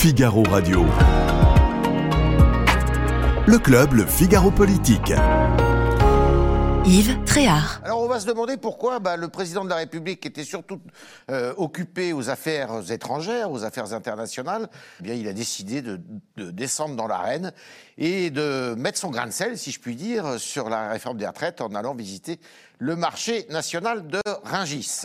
Figaro Radio. Le club, le Figaro Politique. Yves Tréhard. Alors on va se demander pourquoi bah, le président de la République était surtout euh, occupé aux affaires étrangères, aux affaires internationales. Eh bien, il a décidé de, de descendre dans l'arène et de mettre son grain de sel, si je puis dire, sur la réforme des retraites en allant visiter le marché national de Ringis.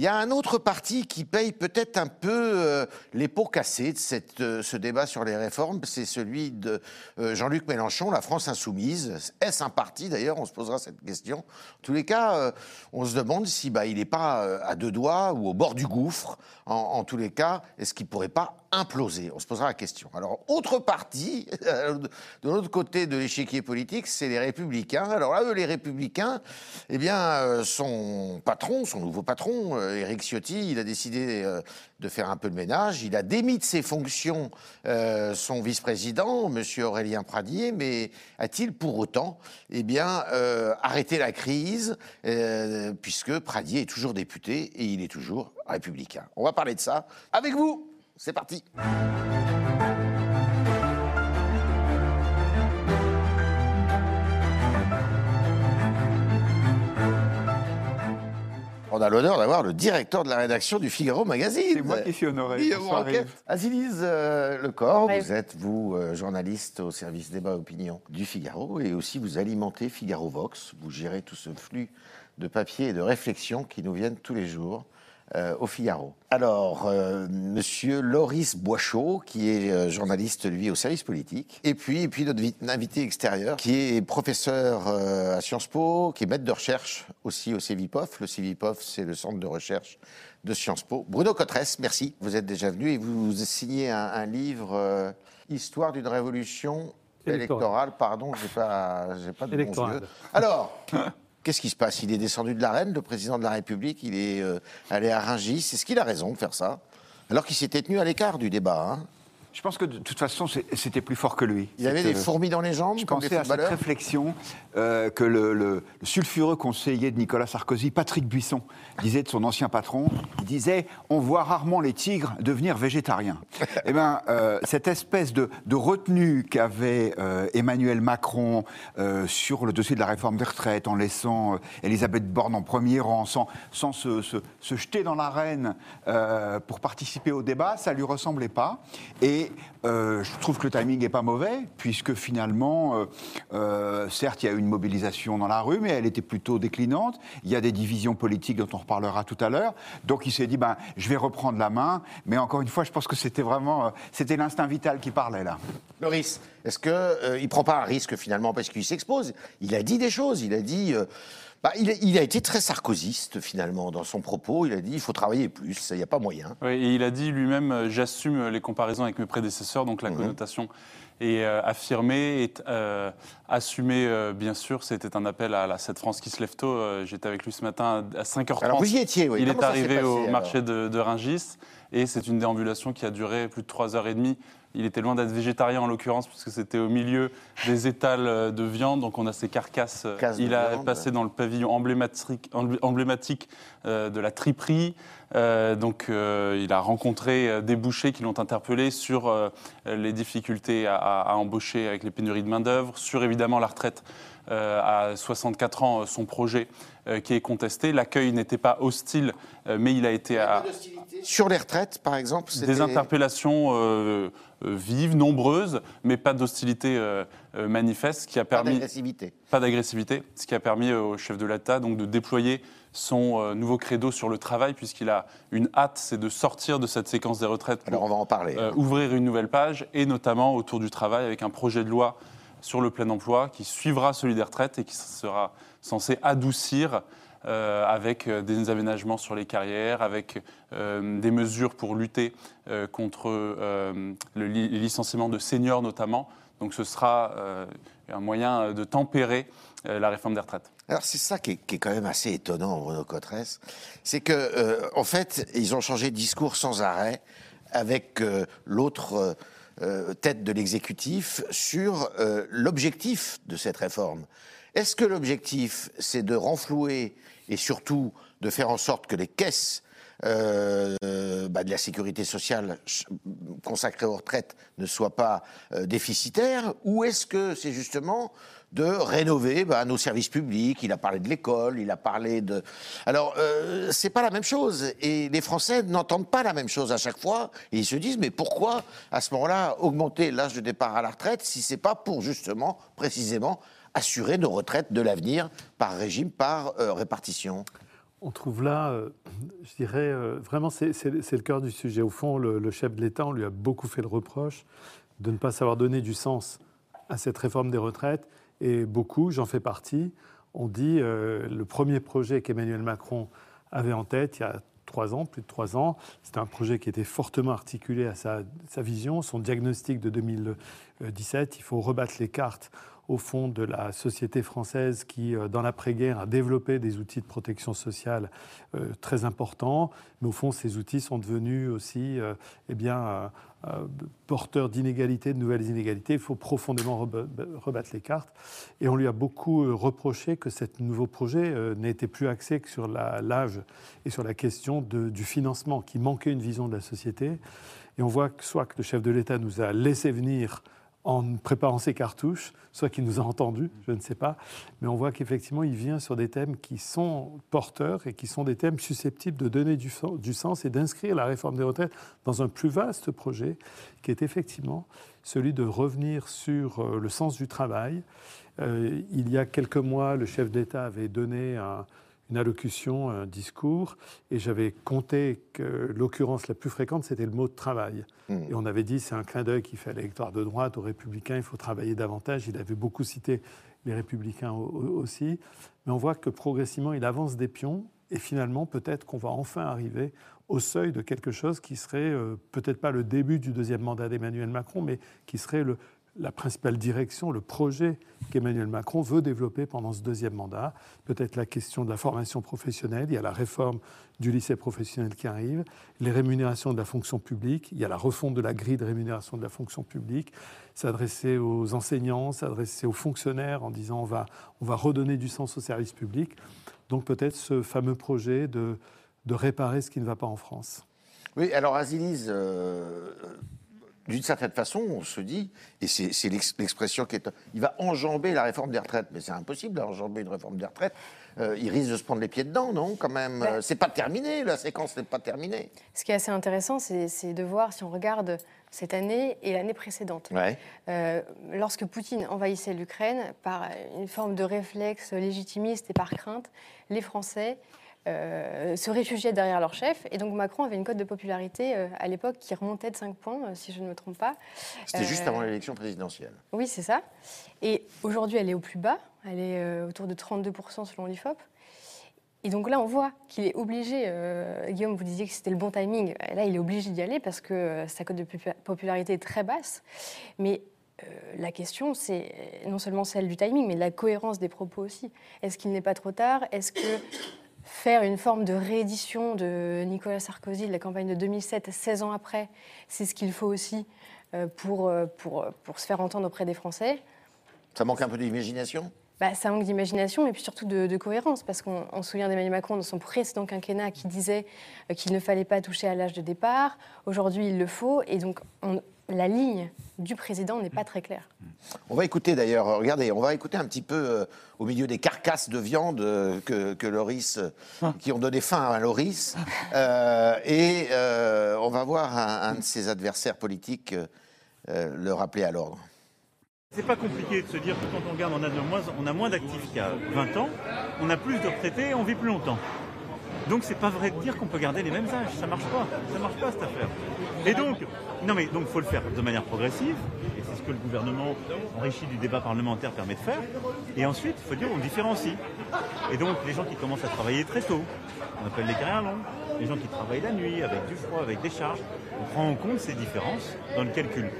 Il y a un autre parti qui paye peut-être un peu euh, les pots cassés de euh, ce débat sur les réformes, c'est celui de euh, Jean-Luc Mélenchon, la France insoumise. Est-ce un parti d'ailleurs? On se posera cette question. En tous les cas, on se demande si bah, il n'est pas à deux doigts ou au bord du gouffre. En, en tous les cas, est-ce qu'il pourrait pas imploser On se posera la question. Alors, autre parti, de l'autre côté de l'échiquier politique, c'est les Républicains. Alors là, eux, les Républicains, eh bien, euh, son patron, son nouveau patron, euh, Éric Ciotti, il a décidé euh, de faire un peu de ménage. Il a démis de ses fonctions euh, son vice-président, Monsieur Aurélien Pradier, mais a-t-il pour autant, eh bien, euh, arrêté la crise, euh, puisque Pradier est toujours député et il est toujours républicain? On va parler de ça avec vous. C'est parti. On a l'honneur d'avoir le directeur de la rédaction du Figaro Magazine. C'est moi qui suis honoré. Guillaume. Azilise euh, Lecor, Ouais. vous êtes, vous, euh, journaliste au service débat opinion du Figaro, et aussi vous alimentez Figaro Vox. Vous gérez tout ce flux de papier et de réflexions qui nous viennent tous les jours euh, au Figaro. Alors, euh, monsieur Loris Boichot, qui est euh, journaliste, lui, au service politique, et puis, et puis notre vi- invité extérieur, qui est professeur à Sciences Po, qui est maître de recherche aussi au CEVIPOF. Le CEVIPOF, c'est le centre de recherche de Sciences Po. Bruno Cotresse, merci. Vous êtes déjà venu et vous signez un, un livre, Histoire d'une révolution électorale. Électorale. Pardon, j'ai pas, j'ai pas de yeux. Alors, qu'est-ce qui se passe? Il est descendu de l'arène, le président de la République, il est euh, allé à Rungis. Est-ce qu'il a raison de faire ça? Alors qu'il s'était tenu à l'écart du débat. hein. Je pense que de toute façon, c'était plus fort que lui. Il avait Cette, des fourmis dans les jambes, Je comme pensais à cette réflexion euh, que le, le- le sulfureux conseiller de Nicolas Sarkozy, Patrick Buisson, disait de son ancien patron. Il disait On voit rarement les tigres devenir végétariens. Eh bien, euh, cette espèce de, de retenue qu'avait euh, Emmanuel Macron sur le dossier de la réforme des retraites, en laissant Elisabeth Borne en premier rang, sans, sans se, se- se jeter dans l'arène pour participer au débat, ça lui ressemblait pas. Et euh, je trouve que le timing n'est pas mauvais, puisque finalement, euh, euh, certes, il y a eu une mobilisation dans la rue, mais elle était plutôt déclinante. Il y a des divisions politiques dont on reparlera tout à l'heure. Donc il s'est dit, ben, je vais reprendre la main. Mais encore une fois, je pense que c'était vraiment, c'était l'instinct vital qui parlait là. Loris, est-ce qu'il ne prend pas un risque finalement? Parce qu'il s'expose Il a dit des choses, il a dit... bah, il, a, il a été très sarkozyste finalement dans son propos, il a dit il faut travailler plus, il n'y a pas moyen. Oui, et il a dit lui-même euh, j'assume les comparaisons avec mes prédécesseurs, donc la Mhm. connotation est euh, affirmée, est euh, assumée, euh, bien sûr. C'était un appel à cette France qui se lève tôt. J'étais avec lui ce matin à 5h30. Alors vous y étiez, oui. Il Comment est arrivé passé, au marché de, de Ringis et c'est une déambulation qui a duré plus de 3h30. Il était loin d'être végétarien en l'occurrence, puisque c'était au milieu des étals euh, de viande, donc on a ces carcasses. euh, Casse Il a viande. passé dans le pavillon emblématique, emblé- emblématique euh, de la triperie. Donc il a rencontré des bouchers qui l'ont interpellé sur les difficultés à, à- à embaucher avec les pénuries de main-d'œuvre, sur évidemment la retraite euh, à 64 ans, euh, son projet qui est contesté. L'accueil n'était pas hostile, euh, mais il a été à, Sur les retraites, par exemple des interpellations euh, euh, vives, nombreuses, mais pas d'hostilité euh, euh, manifeste, ce qui a Pas permis d'agressivité. pas d'agressivité, ce qui a permis au chef de l'État donc de déployer son euh, nouveau credo sur le travail, puisqu'il a une hâte, c'est de sortir de cette séquence des retraites Alors on va en parler. euh, ouvrir une nouvelle page, et notamment autour du travail, avec un projet de loi sur le plein emploi qui suivra celui des retraites et qui sera censé adoucir euh, avec euh, des aménagements sur les carrières, avec euh, des mesures pour lutter contre le li- les licenciements de seniors notamment. Donc ce sera un moyen de tempérer la réforme des retraites. Alors c'est ça qui est, quand même assez étonnant, Bruno Cotresse, c'est que en fait ils ont changé de discours sans arrêt avec l'autre tête de l'exécutif sur l'objectif de cette réforme. Est-ce que l'objectif c'est de renflouer et surtout de faire en sorte que les caisses euh, bah, de la sécurité sociale consacrée aux retraites ne soit pas euh, déficitaire Ou est-ce que c'est justement de rénover bah, nos services publics? Il a parlé de l'école, il a parlé de. Alors, euh, c'est pas la même chose. Et les Français n'entendent pas la même chose à chaque fois. Et ils se disent, mais pourquoi, à ce moment-là, augmenter l'âge de départ à la retraite si c'est pas pour justement, précisément, assurer nos retraites de l'avenir par régime, par euh, répartition on trouve là, euh, je dirais, euh, vraiment, c'est le cœur du sujet. Au fond, le, chef de l'État, on lui a beaucoup fait le reproche de ne pas savoir donner du sens à cette réforme des retraites et beaucoup, j'en fais partie, ont dit le premier projet qu'Emmanuel Macron avait en tête il y a trois ans, plus de trois ans, c'était un projet qui était fortement articulé à sa, sa, vision, son diagnostic de 2017. Il faut rebattre les cartes au fond de la société française qui, euh, dans l'après-guerre, a développé des outils de protection sociale euh, très importants. Mais au fond, ces outils sont devenus aussi euh, eh bien, euh, porteur d'inégalités, de nouvelles inégalités. Il faut profondément rebattre les cartes. Et on lui a beaucoup reproché que ce nouveau projet n'était plus axé que sur l'âge et sur la question du financement, qui manquait une vision de la société. Et on voit que soit que le chef de l'État nous a laissé venir en préparant ses cartouches, soit qu'il nous a entendus, je ne sais pas, mais on voit qu'effectivement, il vient sur des thèmes qui sont porteurs et qui sont des thèmes susceptibles de donner du, sens et d'inscrire la réforme des retraites dans un plus vaste projet, qui est effectivement celui de revenir sur euh, le sens du travail. Euh, il y a quelques mois, le chef d'État avait donné un, une allocution, un discours, et j'avais compté que l'occurrence la plus fréquente, c'était le mot de travail. Mmh. Et on avait dit, c'est un clin d'œil qui fait à l'électoire de droite, aux républicains, il faut travailler davantage. Il avait beaucoup cité les républicains aussi. Mais on voit que progressivement, il avance des pions, et finalement, peut-être qu'on va enfin arriver au seuil de quelque chose qui serait euh, peut-être pas le début du deuxième mandat d'Emmanuel Macron, mais qui serait le, la principale direction, le projet qu'Emmanuel Macron veut développer pendant ce deuxième mandat. Peut-être la question de la formation professionnelle, il y a la réforme du lycée professionnel qui arrive, les rémunérations de la fonction publique, il y a la refonte de la grille de rémunération de la fonction publique, s'adresser aux enseignants, s'adresser aux fonctionnaires en disant on va, on va redonner du sens au service public. Donc peut-être ce fameux projet de, de réparer ce qui ne va pas en France. Oui, alors Azilise, euh, d'une certaine façon, on se dit, et c'est l'expression qui est. Il va enjamber la réforme des retraites. Mais c'est impossible d'enjamber une réforme des retraites. Euh, il risque de se prendre les pieds dedans, non Quand même? Ben, c'est pas terminé, la séquence n'est pas terminée. Ce qui est assez intéressant, c'est de voir si on regarde cette année et l'année précédente. Ouais. Euh, lorsque Poutine envahissait l'Ukraine, par une forme de réflexe légitimiste et par crainte, les Français euh, se réfugiaient derrière leur chef. Et donc Macron avait une cote de popularité euh, à l'époque qui remontait de 5 points, euh, si je ne me trompe pas. C'était juste avant l'élection présidentielle. Oui, c'est ça. Et aujourd'hui, elle est au plus bas. Elle est autour de 32% selon l'IFOP. Et donc là, on voit qu'il est obligé, Guillaume, vous disiez que c'était le bon timing, là, il est obligé d'y aller parce que sa cote de popularité est très basse. Mais la question, c'est non seulement celle du timing, mais la cohérence des propos aussi. Est-ce qu'il n'est pas trop tard? Est-ce que faire une forme de réédition de Nicolas Sarkozy de la campagne de 2007, 16 ans après, c'est ce qu'il faut aussi euh, pour, euh, pour, pour se faire entendre auprès des Français. Ça manque un peu d'imagination? Bah, ça manque d'imagination et puis surtout de, cohérence, parce qu'on se souvient d'Emmanuel Macron dans son précédent quinquennat qui disait euh, qu'il ne fallait pas toucher à l'âge de départ. Aujourd'hui, il le faut, et donc on, la ligne du président n'est pas très claire. On va écouter d'ailleurs, regardez, on va écouter un petit peu euh, au milieu des carcasses de viande euh, que, que, Loris, euh, ah. qui ont donné faim à Loris, et on va voir un, de ses adversaires politiques le rappeler à l'ordre. C'est pas compliqué de se dire que quand on regarde, on a, moins, on a moins d'actifs qu'il y a 20 ans, on a plus de retraités et on vit plus longtemps. Donc c'est pas vrai de dire qu'on peut garder les mêmes âges, ça marche pas, ça marche pas cette affaire. Et donc, non mais donc faut le faire de manière progressive, et c'est ce que le gouvernement enrichi du débat parlementaire permet de faire. Et ensuite, il faut dire on différencie. Et donc les gens qui commencent à travailler très tôt, on appelle les carrières longues, les gens qui travaillent la nuit avec du froid, avec des charges, on prend en compte ces différences dans le calcul.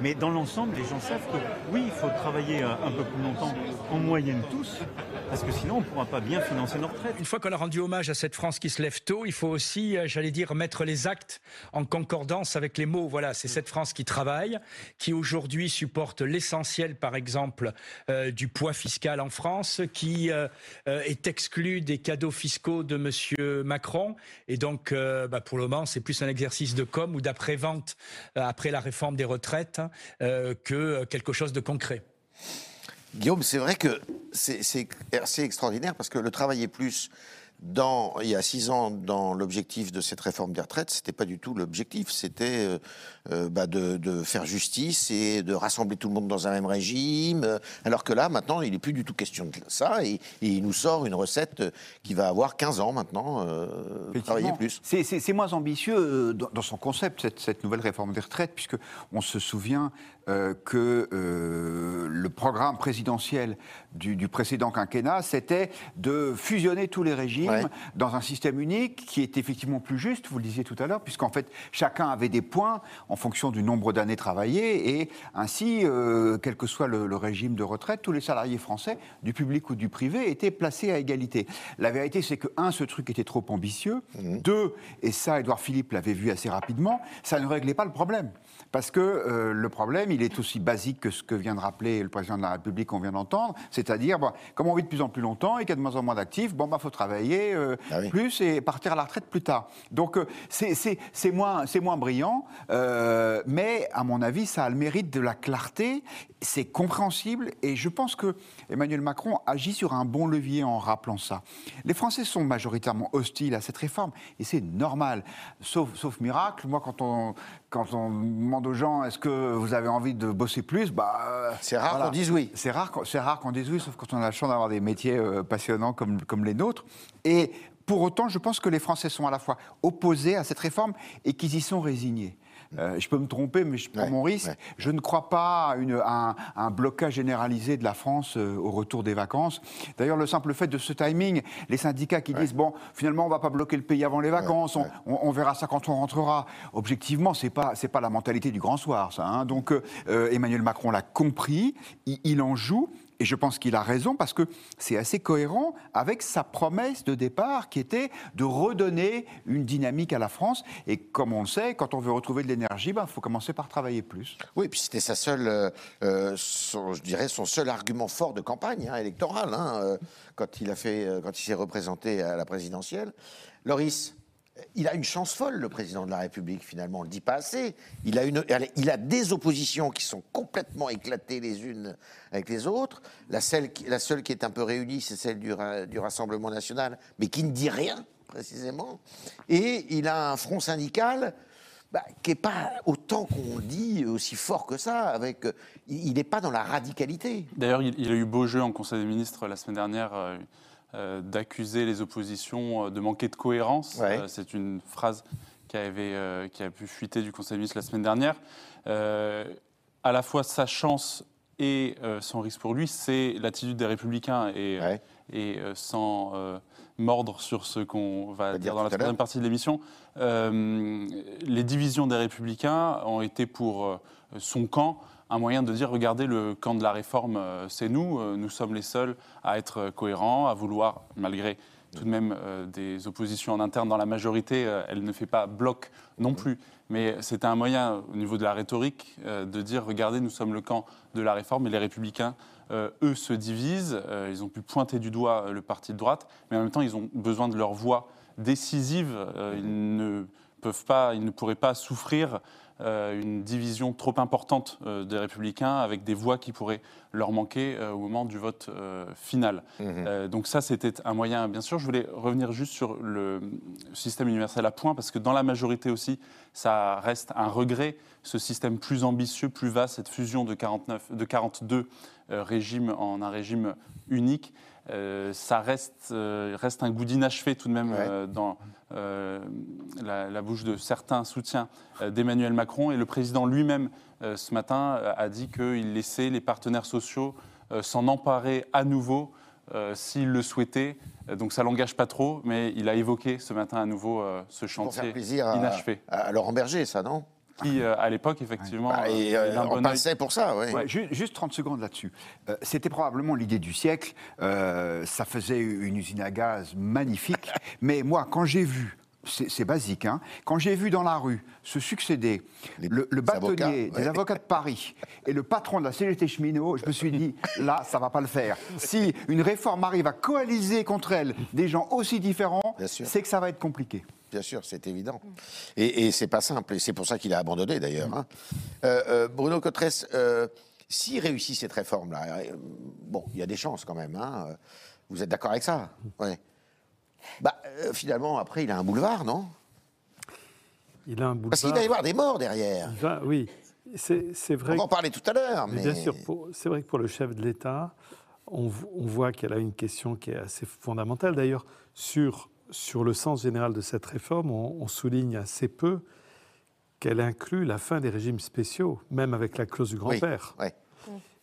Mais dans l'ensemble, les gens savent que oui, il faut travailler euh, un peu plus longtemps, en moyenne tous, parce que sinon on ne pourra pas bien financer nos retraites. Une fois qu'on a rendu hommage à cette France qui se lève tôt, il faut aussi, euh, j'allais dire, mettre les actes en concordance avec les mots. Voilà, c'est cette France qui travaille, qui aujourd'hui supporte l'essentiel, par exemple, euh, du poids fiscal en France, qui est exclue des cadeaux fiscaux de Monsieur Macron. Et donc, bah, pour le moment, c'est plus un exercice de com ou d'après-vente après la réforme des retraites hein, euh, que quelque chose de concret. Guillaume, c'est vrai que c'est extraordinaire parce que le travailler plus dans, il y a six ans, dans l'objectif de cette réforme des retraites, c'était pas du tout l'objectif. C'était euh, euh, bah, de, de faire justice et de rassembler tout le monde dans un même régime. euh, Alors que là, maintenant, il n'est plus du tout question de ça. Et, et il nous sort une recette qui va avoir 15 ans maintenant. euh, travailler plus. C'est- moins ambitieux dans, dans son concept, cette, cette nouvelle réforme des retraites, puisque on se souvient euh, que euh, le programme présidentiel du, du précédent quinquennat, c'était de fusionner tous les régimes Ouais. dans un système unique qui est effectivement plus juste, vous le disiez tout à l'heure, puisqu'en fait, chacun avait des points en fonction du nombre d'années travaillées, et ainsi, euh, quel que soit le, le régime de retraite, tous les salariés français, du public ou du privé, étaient placés à égalité. La vérité, c'est que, un, ce truc était trop ambitieux, deux, et ça, Édouard Philippe l'avait vu assez rapidement, ça ne réglait pas le problème. Parce que le problème, il est aussi basique que ce que vient de rappeler le président de la République qu'on vient d'entendre, c'est-à-dire, bon, comme on vit de plus en plus longtemps et qu'il y a de moins en moins d'actifs, bon, bah, faut travailler euh, Ah oui. plus et partir à la retraite plus tard. Donc, euh, c'est- moins, moins brillant, euh, mais à mon avis, ça a le mérite de la clarté, c'est compréhensible, et je pense que Emmanuel Macron agit sur un bon levier en rappelant ça. Les Français sont majoritairement hostiles à cette réforme, et c'est normal, sauf, sauf miracle. Moi, quand on, quand on demande aux gens est-ce que vous avez envie de bosser plus, bah, C'est rare qu'on dise oui. C'est rare, qu'on- c'est rare qu'on dise oui, sauf quand on a la chance d'avoir des métiers euh, passionnants comme, comme les nôtres. Et pour autant, je pense que les Français sont à la fois opposés à cette réforme et qu'ils y sont résignés. Euh, je peux me tromper, mais je prends Ouais, mon risque. ouais. Je ne crois pas à, une- à un, à un blocage généralisé de la France euh, au retour des vacances. D'ailleurs, le simple fait de ce timing, les syndicats qui disent bon, finalement, on va pas bloquer le pays avant les vacances, on- ouais. on, on verra ça quand on rentrera. Objectivement, c'est pas c'est pas la mentalité du grand soir, ça. hein. Donc euh, euh, Emmanuel Macron l'a compris, il, il en joue. Et je pense qu'il a raison parce que c'est assez cohérent avec sa promesse de départ qui était de redonner une dynamique à la France. Et comme on le sait, quand on veut retrouver de l'énergie, il faut commencer par travailler plus. Oui, puis c'était sa seule, euh, son- je dirais son seul argument fort de campagne hein, électorale hein, euh, quand il euh, il s'est représenté à la présidentielle. Loris, il a une chance folle, le président de la République. Finalement, on le dit pas assez. Il a une, il a des oppositions qui sont complètement éclatées les unes avec les autres. La seule, qui- la seule qui est un peu réunie, c'est celle du, du Rassemblement national, mais qui ne dit rien précisément. Et il a un front syndical bah, qui n'est pas autant qu'on dit aussi fort que ça. Avec, il n'est pas dans la radicalité. D'ailleurs, il, a eu beau jeu en Conseil des ministres la semaine dernière euh, d'accuser les oppositions euh, de manquer de cohérence. Ouais. Euh, C'est une phrase qui, avait, euh, qui a pu fuiter du Conseil des ministres la semaine dernière. Euh, à la fois sa chance et euh, son risque pour lui, c'est l'attitude des républicains et, Ouais. et euh, sans euh, mordre sur ce qu'on va va dire dire dans la troisième partie de l'émission, euh, les divisions des républicains ont été pour euh, son camp un moyen de dire regardez le camp de la réforme, euh, c'est nous, euh, nous sommes les seuls à être euh, cohérents, à vouloir, malgré tout de même des oppositions en interne dans la majorité, elle ne fait pas bloc non plus. Mais c'était un moyen, au niveau de la rhétorique, de dire regardez, nous sommes le camp de la réforme et les républicains, eux, se divisent. Ils ont pu pointer du doigt le parti de droite, mais en même temps, ils ont besoin de leur voix décisive. Ils ne peuvent pas, ils ne pourraient pas souffrir une division trop importante euh, des républicains avec des voix qui pourraient leur manquer euh, au moment du vote euh, final. Euh, donc ça, c'était un moyen, bien sûr. Je voulais revenir juste sur le système universel à points, parce que dans la majorité aussi, ça reste un regret, ce système plus ambitieux, plus vaste, cette fusion de, 49, de 42 euh, régimes en un régime unique. Euh, ça reste, euh, reste un goût d'inachevé tout de même Ouais. euh, dans la, la bouche de certains soutiens d'Emmanuel Macron. Et le président lui-même, ce matin, a dit qu'il laissait les partenaires sociaux s'en emparer à nouveau s'ils le souhaitaient. Donc ça l'engage pas trop, mais il a évoqué ce matin à nouveau ce Pour faire chantier plaisir à, inachevé. à Laurent Berger, ça, non? Qui, euh, à l'époque, effectivement, Bah, et, euh, euh, d'un on bon passait pour ça, oui. Ouais, ju- juste 30 secondes là-dessus. Euh, C'était probablement l'idée du siècle. Euh, ça faisait une usine à gaz magnifique. Mais moi, quand j'ai vu, c'est basique, hein, quand j'ai vu dans la rue se succéder Les- le, bâtonnier des ouais. avocats de Paris et le patron de la CGT cheminot, je me suis dit, là, ça va pas le faire. Si une réforme arrive à coaliser contre elle des gens aussi différents, c'est que ça va être compliqué. Bien sûr, c'est évident. Et, et c'est pas simple, et c'est pour ça qu'il a abandonné d'ailleurs. hein. Euh, euh, Bruno Cotresse, euh, s'il réussit cette réforme-là, euh, bon, il y a des chances quand même. hein, Vous êtes d'accord avec ça? Ouais. Bah, finalement, après, il a un boulevard, non? Il a un boulevard. Parce qu'il va y avoir des morts derrière. Va- oui, c'est vrai. On va en parler tout à l'heure. mais bien sûr, c'est vrai que pour le chef de l'État, on, on voit qu'elle a une question qui est assez fondamentale. D'ailleurs, sur, sur le sens général de cette réforme, on, on souligne assez peu qu'elle inclut la fin des régimes spéciaux, même avec la clause du Oui, grand-père. ouais.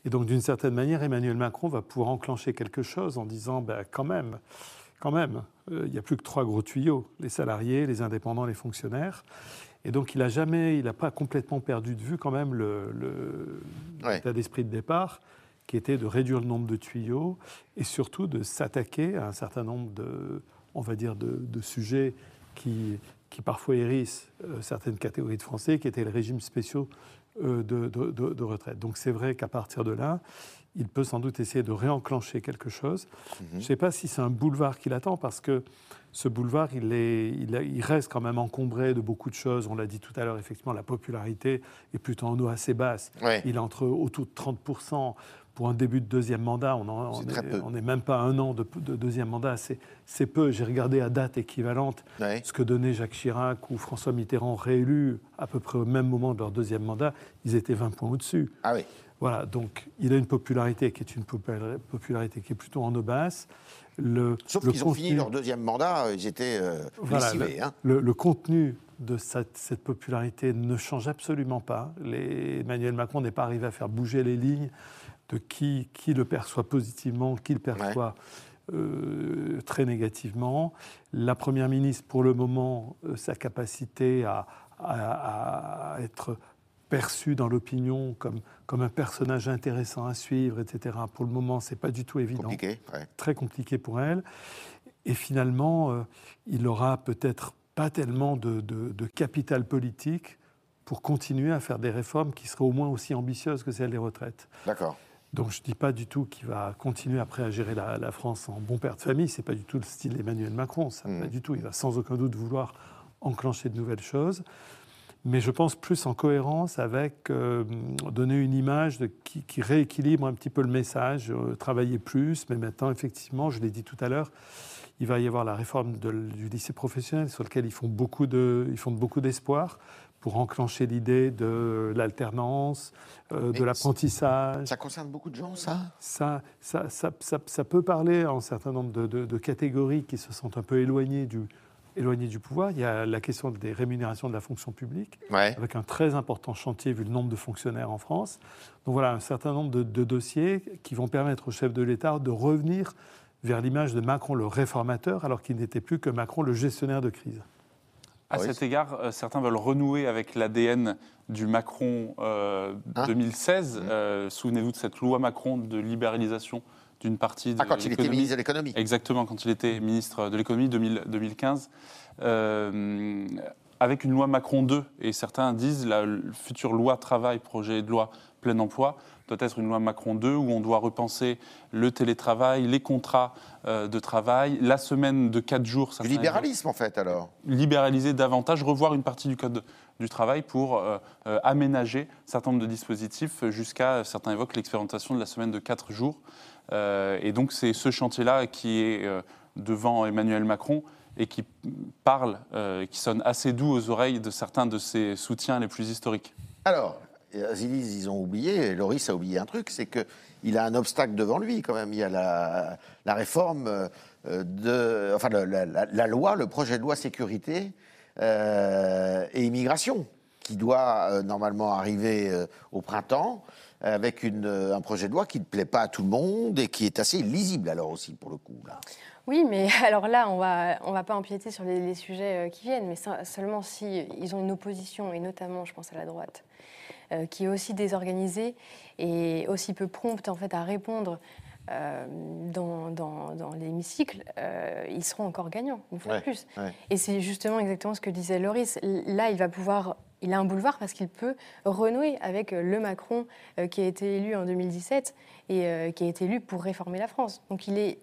Et donc, d'une certaine manière, Emmanuel Macron va pouvoir enclencher quelque chose en disant, ben, quand même, quand même, euh, il n'y a plus que trois gros tuyaux, les salariés, les indépendants, les fonctionnaires. Et donc, il n'a jamais, il n'a pas complètement perdu de vue quand même le, le- Ouais. l'état d'esprit de départ, qui était de réduire le nombre de tuyaux et surtout de s'attaquer à un certain nombre de, on va dire, de, de sujets qui, qui parfois hérissent euh, certaines catégories de Français, qui étaient les régimes spéciaux euh, de, de- de- de retraite. Donc c'est vrai qu'à partir de là, il peut sans doute essayer de réenclencher quelque chose. Je ne sais pas si c'est un boulevard qui l'attend, parce que ce boulevard, il, est, il, a- il reste quand même encombré de beaucoup de choses. On l'a dit tout à l'heure, effectivement, la popularité est plutôt en eau assez basse. Ouais. Il est entre autour de 30%. Pour un début de deuxième mandat, on n'est même pas à un an de, de deuxième mandat. C'est peu. J'ai regardé à date équivalente Ouais. ce que donnait Jacques Chirac ou François Mitterrand réélus à peu près au même moment de leur deuxième mandat. Ils étaient 20 points au-dessus. Ah oui. Voilà, donc il a une popularité qui est une popula- popularité qui est plutôt en eau basse. Le, Sauf qu'ils ont fini leur deuxième mandat, euh, ils étaient euh, voilà, lessivés, le, hein. le- le contenu de cette, cette popularité ne change absolument pas. Les- Emmanuel Macron n'est pas arrivé à faire bouger les lignes de qui, qui le perçoit positivement, qui le perçoit euh, très négativement. La Première ministre, pour le moment, euh, sa capacité à, à- à être perçue dans l'opinion comme, comme un personnage intéressant à suivre, etc., pour le moment, c'est pas du tout évident Compliqué. ouais. très compliqué pour elle. Et finalement, euh, il aura peut-être pas tellement de, de- de capital politique pour continuer à faire des réformes qui seraient au moins aussi ambitieuses que celles des retraites. D'accord. Donc je ne dis pas du tout qu'il va continuer après à gérer la, la France en bon père de famille. C'est pas du tout le style d'Emmanuel Macron. Ça. Pas du tout. Il va sans aucun doute vouloir enclencher de nouvelles choses. Mais je pense plus en cohérence avec euh, donner une image de, qui, qui rééquilibre un petit peu le message, euh, travailler plus. Mais maintenant, effectivement, je l'ai dit tout à l'heure, il va y avoir la réforme de- du lycée professionnel sur lequel ils font beaucoup de, ils font beaucoup d'espoir pour enclencher l'idée de l'alternance, euh, de l'apprentissage. Ça concerne beaucoup de gens, ça? Ça, ça, ça, ça- ça peut parler à un certain nombre de, de- de catégories qui se sentent un peu éloignées du, éloignées du pouvoir. Il y a la question des rémunérations de la fonction publique, Ouais. avec un très important chantier vu le nombre de fonctionnaires en France. Donc voilà, un certain nombre de, de dossiers qui vont permettre au chef de l'État de revenir vers l'image de Macron le réformateur, alors qu'il n'était plus que Macron le gestionnaire de crise. À Ah oui, cet égard, euh, certains veulent renouer avec l'ADN du Macron euh, Hein 2016. Euh, Souvenez-vous de cette loi Macron de libéralisation d'une partie de Ah, quand il était l'économie. ministre de l'économie. Exactement, quand il était ministre de l'économie 2000 2015, euh, avec une loi Macron 2. Et certains disent la future loi travail, projet de loi plein emploi, doit être une loi Macron 2 où on doit repenser le télétravail, les contrats euh, de travail, la semaine de 4 jours. Du libéralisme, en fait, alors. libéraliser davantage, revoir une partie du code du travail pour euh, euh, aménager certain nombre de dispositifs jusqu'à, certains évoquent l'expérimentation de la semaine de 4 jours. Euh, et donc c'est ce chantier-là qui est euh, devant Emmanuel Macron et qui parle, euh, qui sonne assez doux aux oreilles de certains de ses soutiens les plus historiques. Alors, Azilis, ils ont oublié, et Loris a oublié un truc, c'est qu'il a un obstacle devant lui, quand même. Il y a la, réforme euh, de. Enfin, la, loi, le projet de loi sécurité euh, et immigration, qui doit euh, normalement arriver au printemps, avec un projet de loi qui ne plaît pas à tout le monde et qui est assez lisible, alors aussi, pour le coup. Oui, mais alors là, on va, on va pas empiéter sur les, sujets qui viennent, mais seulement si ont une opposition, et notamment, je pense à la droite, euh, qui est aussi désorganisée et aussi peu prompte en fait à répondre euh, dans, dans, dans l'hémicycle, euh, ils seront encore gagnants, une fois Ouais, de plus. ouais. Et c'est justement exactement ce que disait Loris. Là, il va pouvoir, il a un boulevard parce qu'il peut renouer avec le Macron euh, qui a été élu en 2017 et qui a été élu pour réformer la France. Donc il est,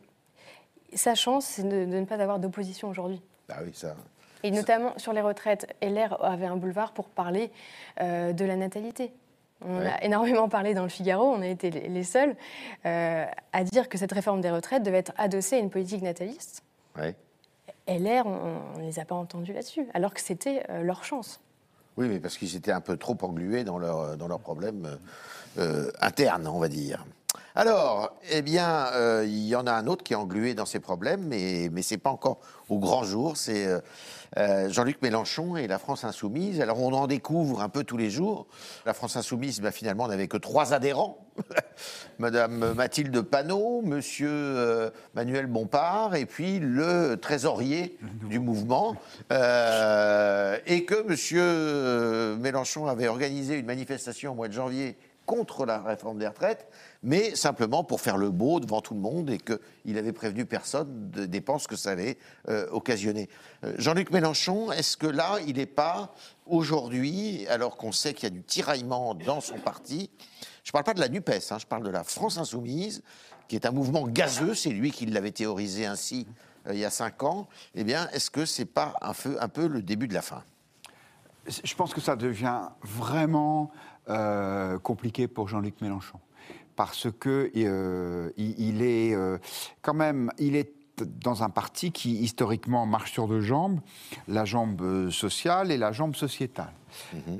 sa chance, c'est de, de ne pas avoir d'opposition aujourd'hui. Ah oui, ça. Et notamment sur les retraites, LR avait un boulevard pour parler euh, de la natalité. On Ouais. a énormément parlé dans le Figaro, on a été les les seuls euh, à dire que cette réforme des retraites devait être adossée à une politique nataliste. Ouais. LR, on ne les a pas entendus là-dessus, alors que c'était euh, leur chance. Oui, mais parce qu'ils étaient un peu trop englués dans leurs dans leurs problèmes euh, internes, on va dire. Alors, eh bien, il y en a un autre qui est englué dans ses problèmes, mais, mais ce n'est pas encore au grand jour. C'est euh, Jean-Luc Mélenchon et la France Insoumise. Alors, on en découvre un peu tous les jours. La France Insoumise, bah, finalement, n'avait que trois adhérents. Madame Mathilde Panot, Monsieur euh, Manuel Bompard, et puis le trésorier du mouvement. Euh, et que Monsieur euh, Mélenchon avait organisé une manifestation au mois de janvier contre la réforme des retraites, mais simplement pour faire le beau devant tout le monde et qu'il avait prévenu personne de dépenses que ça allait euh, occasionner. Euh, Jean-Luc Mélenchon, est-ce que là, il n'est pas aujourd'hui, alors qu'on sait qu'il y a du tiraillement dans son parti, je ne parle pas de la NUPES, hein, je parle de la France Insoumise, qui est un mouvement gazeux, c'est lui qui l'avait théorisé ainsi euh, il y a cinq ans, eh bien, est-ce que c'est pas un, feu, un peu le début de la fin? Je pense que ça devient vraiment euh, compliqué pour Jean-Luc Mélenchon. Parce que euh, il, il est euh, quand même, il est dans un parti qui historiquement marche sur deux jambes, la jambe sociale et la jambe sociétale.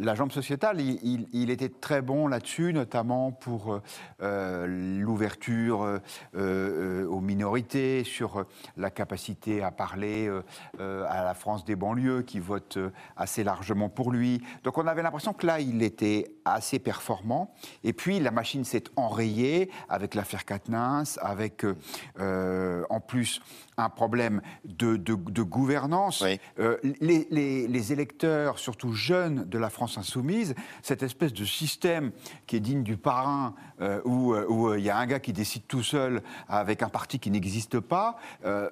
La jambe sociétale, il, il- il était très bon là-dessus, notamment pour euh, l'ouverture euh, euh, aux minorités, sur la capacité à parler à la France des banlieues qui vote assez largement pour lui. Donc on avait l'impression que là, il était assez performant. Et puis la machine s'est enrayée avec l'affaire Quatennens, avec euh, euh, en plus un problème de, de- de gouvernance. Oui. Euh, les, les- les électeurs, surtout jeunes de la France insoumise, cette espèce de système qui est digne du parrain, euh, où où, il y a un gars qui décide tout seul avec un parti qui n'existe pas,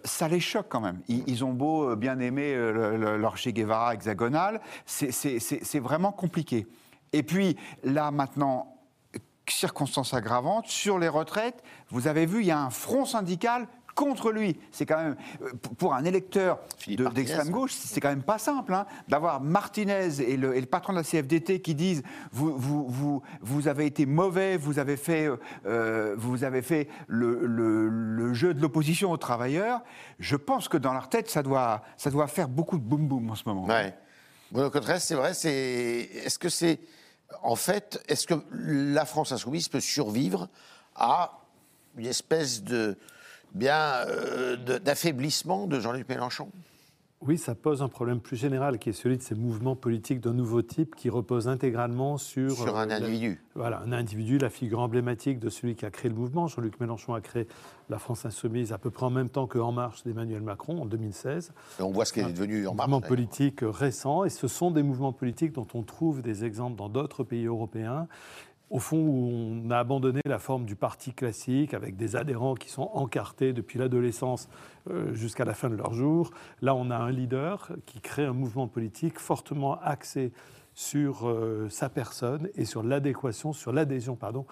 ça les choque quand même. Ils, ils ont beau bien aimer le- le- leur Che Guevara hexagonal, c'est vraiment compliqué. Et puis là maintenant, circonstance aggravante, sur les retraites, vous avez vu, il y a un front syndical contre lui. C'est quand même, euh, pour un électeur Philippe de- d'extrême gauche, c'est quand même pas simple hein, d'avoir Martinez et le, et le patron de la CFDT qui disent vous, vous, vous, vous avez été mauvais, vous avez fait, euh, vous avez fait le, le- le jeu de l'opposition aux travailleurs. Je pense que dans leur tête, ça doit, ça doit faire beaucoup de boum boum en ce moment. Ouais. Bruno Cotresse, c'est vrai, c'est. Est-ce que c'est. En fait, est-ce que la France insoumise peut survivre à une espèce de. bien. euh, d'affaiblissement de Jean-Luc Mélenchon? Oui, ça pose un problème plus général qui est celui de ces mouvements politiques d'un nouveau type qui reposent intégralement sur, sur un euh, la- individu Voilà, un individu, la figure emblématique de celui qui a créé le mouvement. Jean-Luc Mélenchon a créé la France Insoumise à peu près en même temps que En Marche d'Emmanuel Macron en 2016. Et On voit ce qu'elle est devenu en marche. d'ailleurs. politiques récents, et ce sont des mouvements politiques dont on trouve des exemples dans d'autres pays européens. Au fond, où on a abandonné la forme du parti classique avec des adhérents qui sont encartés depuis l'adolescence euh, jusqu'à la fin de leur jour. Là, on a un leader qui crée un mouvement politique fortement axé sur euh, sa personne et sur l'adéquation, sur l'adhésion, pardon,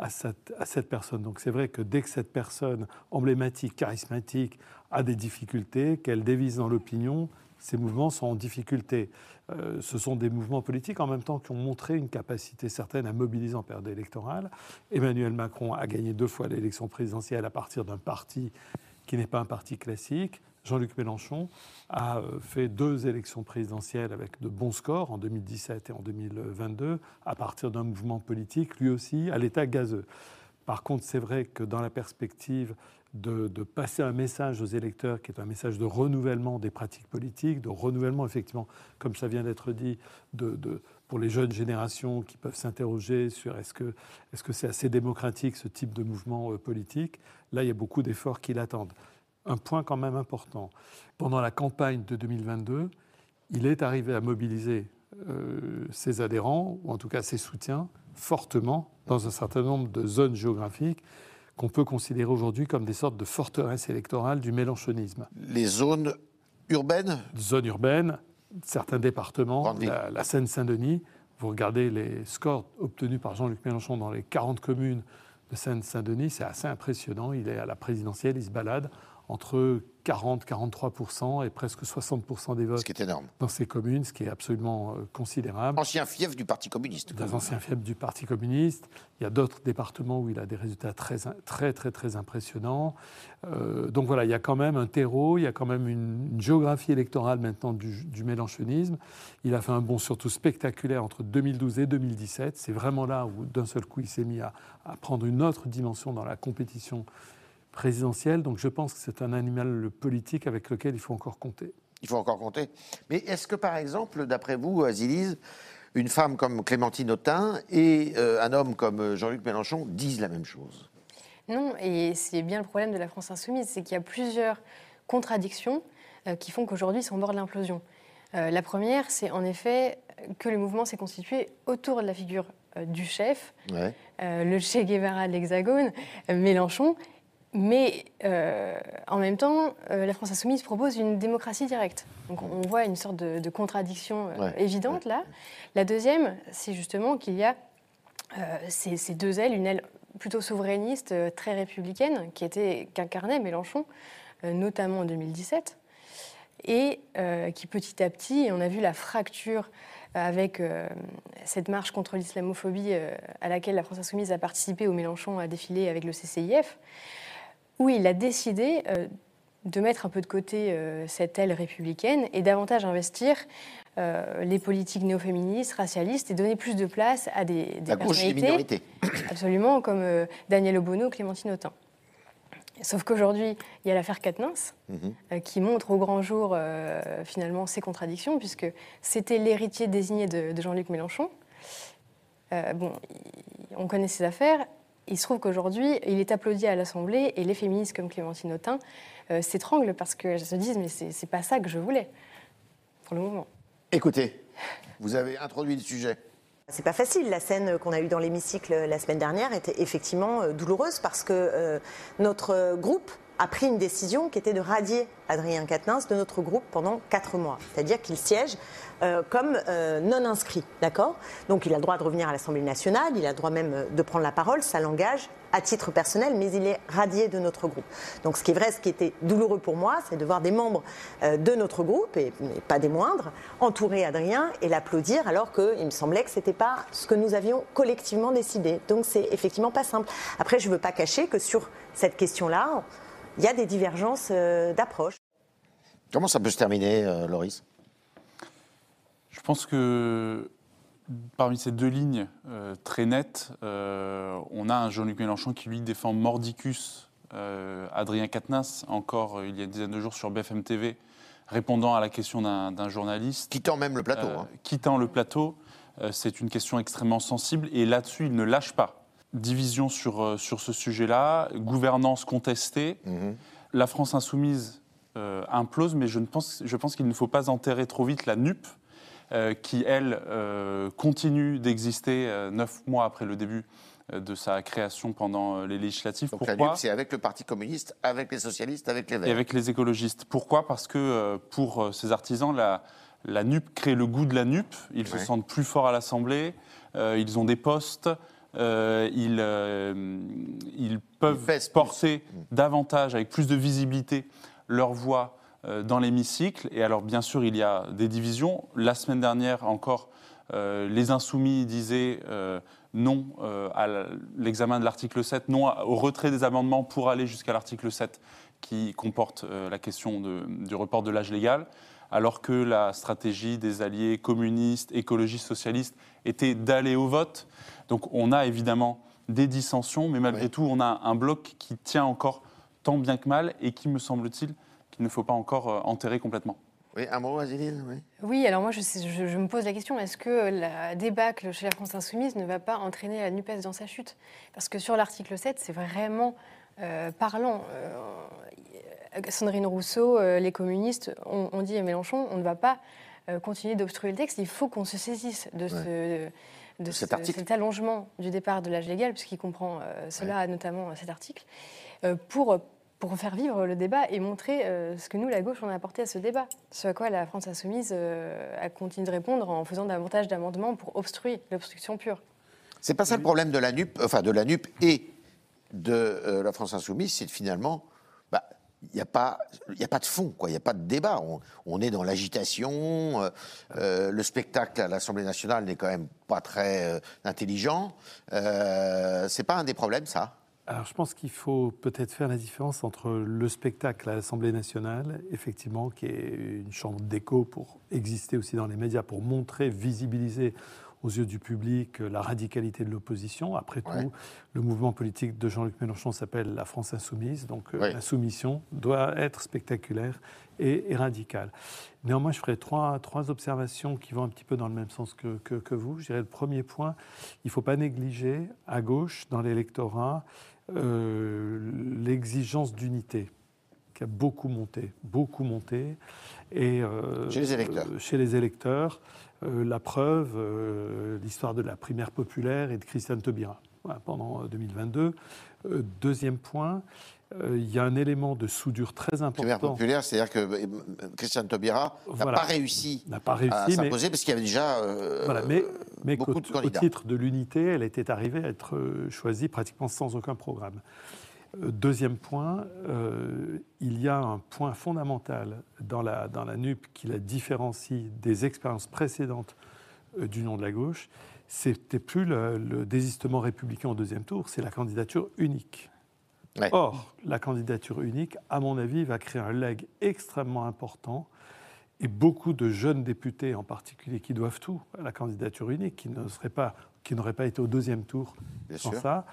à cette, personne. Donc c'est vrai que dès que cette personne emblématique, charismatique, a des difficultés, qu'elle dévise dans l'opinion, ces mouvements sont en difficulté. Euh, ce sont des mouvements politiques en même temps qui ont montré une capacité certaine à mobiliser en période électorale. Emmanuel Macron a gagné deux fois l'élection présidentielle à partir d'un parti qui n'est pas un parti classique. Jean-Luc Mélenchon a euh, fait deux élections présidentielles avec de bons scores en 2017 et en 2022 à partir d'un mouvement politique, lui aussi, à l'état gazeux. Par contre, c'est vrai que dans la perspective de, passer un message aux électeurs qui est un message de renouvellement des pratiques politiques, de renouvellement, effectivement, comme ça vient d'être dit, pour les jeunes générations qui peuvent s'interroger sur est-ce que que c'est assez démocratique ce type de mouvement euh, politique, là, il y a beaucoup d'efforts qui l'attendent. Un point quand même important. Pendant la campagne de 2022, il est arrivé à mobiliser euh, ses adhérents, ou en tout cas ses soutiens, fortement dans un certain nombre de zones géographiques qu'on peut considérer aujourd'hui comme des sortes de forteresses électorales du mélanchonisme. Les zones urbaines? Zones urbaines, certains départements, la Seine-Saint-Denis, vous regardez les scores obtenus par Jean-Luc Mélenchon dans les 40 communes de Seine-Saint-Denis, c'est assez impressionnant. Il est à la présidentielle, il se balade entre 40-43% et presque 60% des Ce votes qui est énorme. dans ces communes, ce qui est absolument euh, considérable. Ancien fief du Parti communiste. Des anciens fiefs du Parti communiste. Il y a d'autres départements où il a des résultats très, très, très, très impressionnants. Euh, donc voilà, il y a quand même un terreau, il y a quand même une, une géographie électorale maintenant du, du mélanchonisme. Il a fait un bond surtout spectaculaire entre 2012 et 2017. C'est vraiment là où d'un seul coup il s'est mis à, à prendre une autre dimension dans la compétition présidentielle. Donc je pense que c'est un animal politique avec lequel il faut encore compter. Il faut encore compter. Mais est-ce que, par exemple, d'après vous, Azilise, une femme comme Clémentine Autain et euh, un homme comme euh, Jean-Luc Mélenchon disent la même chose? Non, et c'est bien le problème de la France insoumise, c'est qu'il y a plusieurs contradictions euh, qui font qu'aujourd'hui, ils sont au bord de l'implosion. Euh, la première, c'est en effet que le mouvement s'est constitué autour de la figure euh, du chef, Ouais. euh, le Che Guevara de l'Hexagone, euh, Mélenchon. Mais euh, en même temps, euh, la France insoumise propose une démocratie directe. Donc on voit une sorte de, de contradiction euh, Ouais, évidente là. La deuxième, c'est justement qu'il y a ces, ces deux ailes, une aile plutôt souverainiste, très républicaine, qui était qu'incarnait Mélenchon, notamment en 2017, et qui petit à petit, et on a vu la fracture avec euh, cette marche contre l'islamophobie euh, à laquelle la France insoumise a participé, où Mélenchon a défilé avec le CCIF, où il a décidé euh, de mettre un peu de côté euh, cette aile républicaine et davantage investir euh, les politiques néo-féministes, racialistes et donner plus de place à des, des La personnalités minorités. absolument comme euh, Daniel Obono Clémentine Autain. Sauf qu'aujourd'hui, il y a l'affaire Quatennens Mhm. qui montre au grand jour finalement ces contradictions, puisque c'était l'héritier désigné de, de Jean-Luc Mélenchon. Bon, on connaît ses affaires. Il se trouve qu'aujourd'hui, il est applaudi à l'Assemblée et les féministes comme Clémentine Autain euh, s'étranglent parce qu'elles se disent mais c'est pas ça que je voulais pour le moment. Écoutez, vous avez introduit le sujet. C'est pas facile. La scène qu'on a eue dans l'hémicycle la semaine dernière était effectivement euh, douloureuse parce que euh, notre groupe a pris une décision qui était de radier Adrien Quatennens de notre groupe pendant quatre mois. C'est-à-dire qu'il siège euh, comme euh, non inscrit, d'accord? Donc il a le droit de revenir à l'Assemblée nationale, il a le droit même euh, de prendre la parole, ça l'engage à titre personnel, mais il est radié de notre groupe. Donc ce qui est vrai, ce qui était douloureux pour moi, c'est de voir des membres de notre groupe, et, et pas des moindres, entourer Adrien et l'applaudir, alors qu'il me semblait que ce n'était pas ce que nous avions collectivement décidé. Donc c'est effectivement pas simple. Après, je ne veux pas cacher que sur cette question-là, il y a des divergences euh, d'approche. Comment ça peut se terminer, euh, Loris? Je pense que parmi ces deux lignes euh, très nettes, euh, on a un Jean-Luc Mélenchon qui lui défend mordicus euh, Adrien Quatennens, encore il y a une dizaine de jours sur BFM TV, répondant à la question d'un journaliste. Quittant même le plateau. Euh, hein. quittant le plateau, c'est une question extrêmement sensible et là-dessus, il ne lâche pas. Division sur, euh, sur ce sujet-là, gouvernance contestée. Mhm. La France insoumise euh, implose, mais je, ne pense, je pense qu'il ne faut pas enterrer trop vite la NUP, euh, qui, elle, euh, continue d'exister neuf mois après le début de sa création pendant les législatives. Donc la Pourquoi lutte, c'est avec le Parti communiste, avec les socialistes, avec les et Verts. avec les écologistes. Pourquoi? Parce que pour ces artisans, la, la NUP crée le goût de la NUP. Ils se sentent plus forts à l'Assemblée. ils ont des postes. Euh, ils, euh, ils peuvent Ils plus. porter davantage, avec plus de visibilité, leur voix euh, dans l'hémicycle. Et alors, bien sûr, il y a des divisions. La semaine dernière encore, euh, les insoumis disaient euh, non euh, à l'examen de l'article 7, non au retrait des amendements pour aller jusqu'à l'article 7 qui comporte la question de- du report de l'âge légal, alors que la stratégie des alliés communistes, écologistes, socialistes était d'aller au vote. Donc on a évidemment des dissensions, mais malgré Oui. tout, on a un bloc qui tient encore tant bien que mal et qui, me semble-t-il, qu'il ne faut pas encore euh, enterrer complètement. Oui, un mot, oui. Oui, alors moi je, sais- je- je me pose la question, est-ce que la débâcle chez la France insoumise ne va pas entraîner la NUPES dans sa chute? Parce que sur l'article 7, c'est vraiment euh, parlant. Euh, Sandrine Rousseau, euh, les communistes ont, ont dit à Mélenchon on ne va pas euh, continuer d'obstruer le texte, il faut qu'on se saisisse de, ce, de Cet ce- article. cet allongement du départ de l'âge légal, puisqu'il comprend euh, cela, notamment euh, cet article, euh, pour, pour faire vivre le débat et montrer euh, ce que nous, la gauche, on a apporté à ce débat. Ce à quoi la France insoumise euh, a continué de répondre en faisant davantage d'amendements pour obstruer l'obstruction pure. C'est pas ça le problème de la NUP, enfin de la NUP et de euh, la France Insoumise, c'est finalement, il n'y a, pas- a pas de fond. Il n'y a pas de débat. On, est dans l'agitation. euh, euh, le spectacle à l'Assemblée nationale n'est quand même pas très euh, intelligent. Euh, c'est pas un des problèmes, ça? Alors, je pense qu'il faut peut-être faire la différence entre le spectacle à l'Assemblée nationale, effectivement, qui est une chambre d'écho pour exister aussi dans les médias, pour montrer, visibiliser aux yeux du public euh, la radicalité de l'opposition. Après Ouais. tout, le mouvement politique de Jean-Luc Mélenchon s'appelle la France insoumise, donc euh, Ouais. la soumission doit être spectaculaire et, et radicale. Néanmoins, je ferai trois, trois observations qui vont un petit peu dans le même sens que, que, que vous. Je dirais le premier point, il ne faut pas négliger à gauche, dans l'électorat, euh, l'exigence d'unité qui a beaucoup monté, beaucoup monté. Et, euh, Chez les électeurs. euh, chez les électeurs, euh, la preuve, euh, l'histoire de la primaire populaire et de Christiane Taubira voilà, pendant euh, 2022. Euh, deuxième point, il y a un élément de soudure très Primaire important. populaire, c'est-à-dire que Christiane Taubira n'a pas réussi pas à réussi, s'imposer parce qu'il y avait déjà Voilà, mais, mais beaucoup au titre de l'unité, elle était arrivée à être choisie pratiquement sans aucun programme. Deuxième point, euh, il y a un point fondamental dans la, dans la NUP qui la différencie des expériences précédentes euh, d'Union de la gauche. C'était plus le, le désistement républicain au deuxième tour, c'est la candidature unique. Ouais. Or, la candidature unique, à mon avis, va créer un leg extrêmement important et beaucoup de jeunes députés en particulier qui doivent tout à la candidature unique, qui ne seraient pas, qui n'auraient pas été au deuxième tour Bien sans sûr. ça.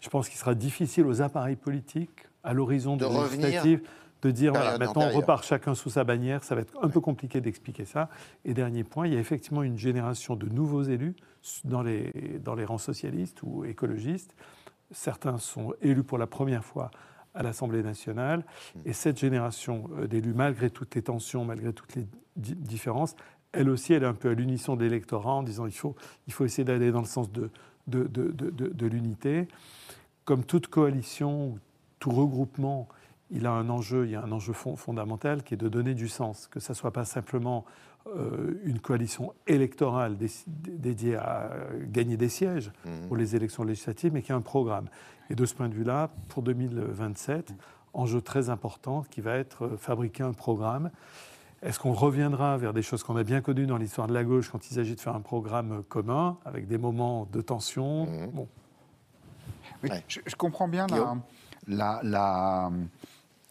Je pense qu'il sera difficile aux appareils politiques, à l'horizon De législatives, de dire voilà, maintenant on repart chacun sous sa bannière. Ça va être un peu compliqué d'expliquer ça. Et dernier point, il y a effectivement une génération de nouveaux élus dans les, dans les rangs socialistes ou écologistes. Certains sont élus pour la première fois à l'Assemblée nationale. Et cette génération euh, d'élus, malgré toutes les tensions, malgré toutes les di- différences, elle aussi, elle est un peu à l'unisson de l'électorat en disant il faut, il faut essayer d'aller dans le sens de, de, de- de- de- de l'unité. Comme toute coalition, ou tout regroupement, il a un enjeu, il y a un enjeu fond- fondamental qui est de donner du sens, que ça ne soit pas simplement euh, une coalition électorale dé- dédiée à euh, gagner des sièges pour les élections législatives, mais qui a un programme. Et de ce point de vue-là, pour 2027, enjeu très important qui va être euh, fabriquer un programme. Est-ce qu'on reviendra vers des choses qu'on a bien connues dans l'histoire de la gauche quand il s'agit de faire un programme commun, avec des moments de tension Bon, Oui, Ouais. je, je comprends bien la- Guillaume la- la-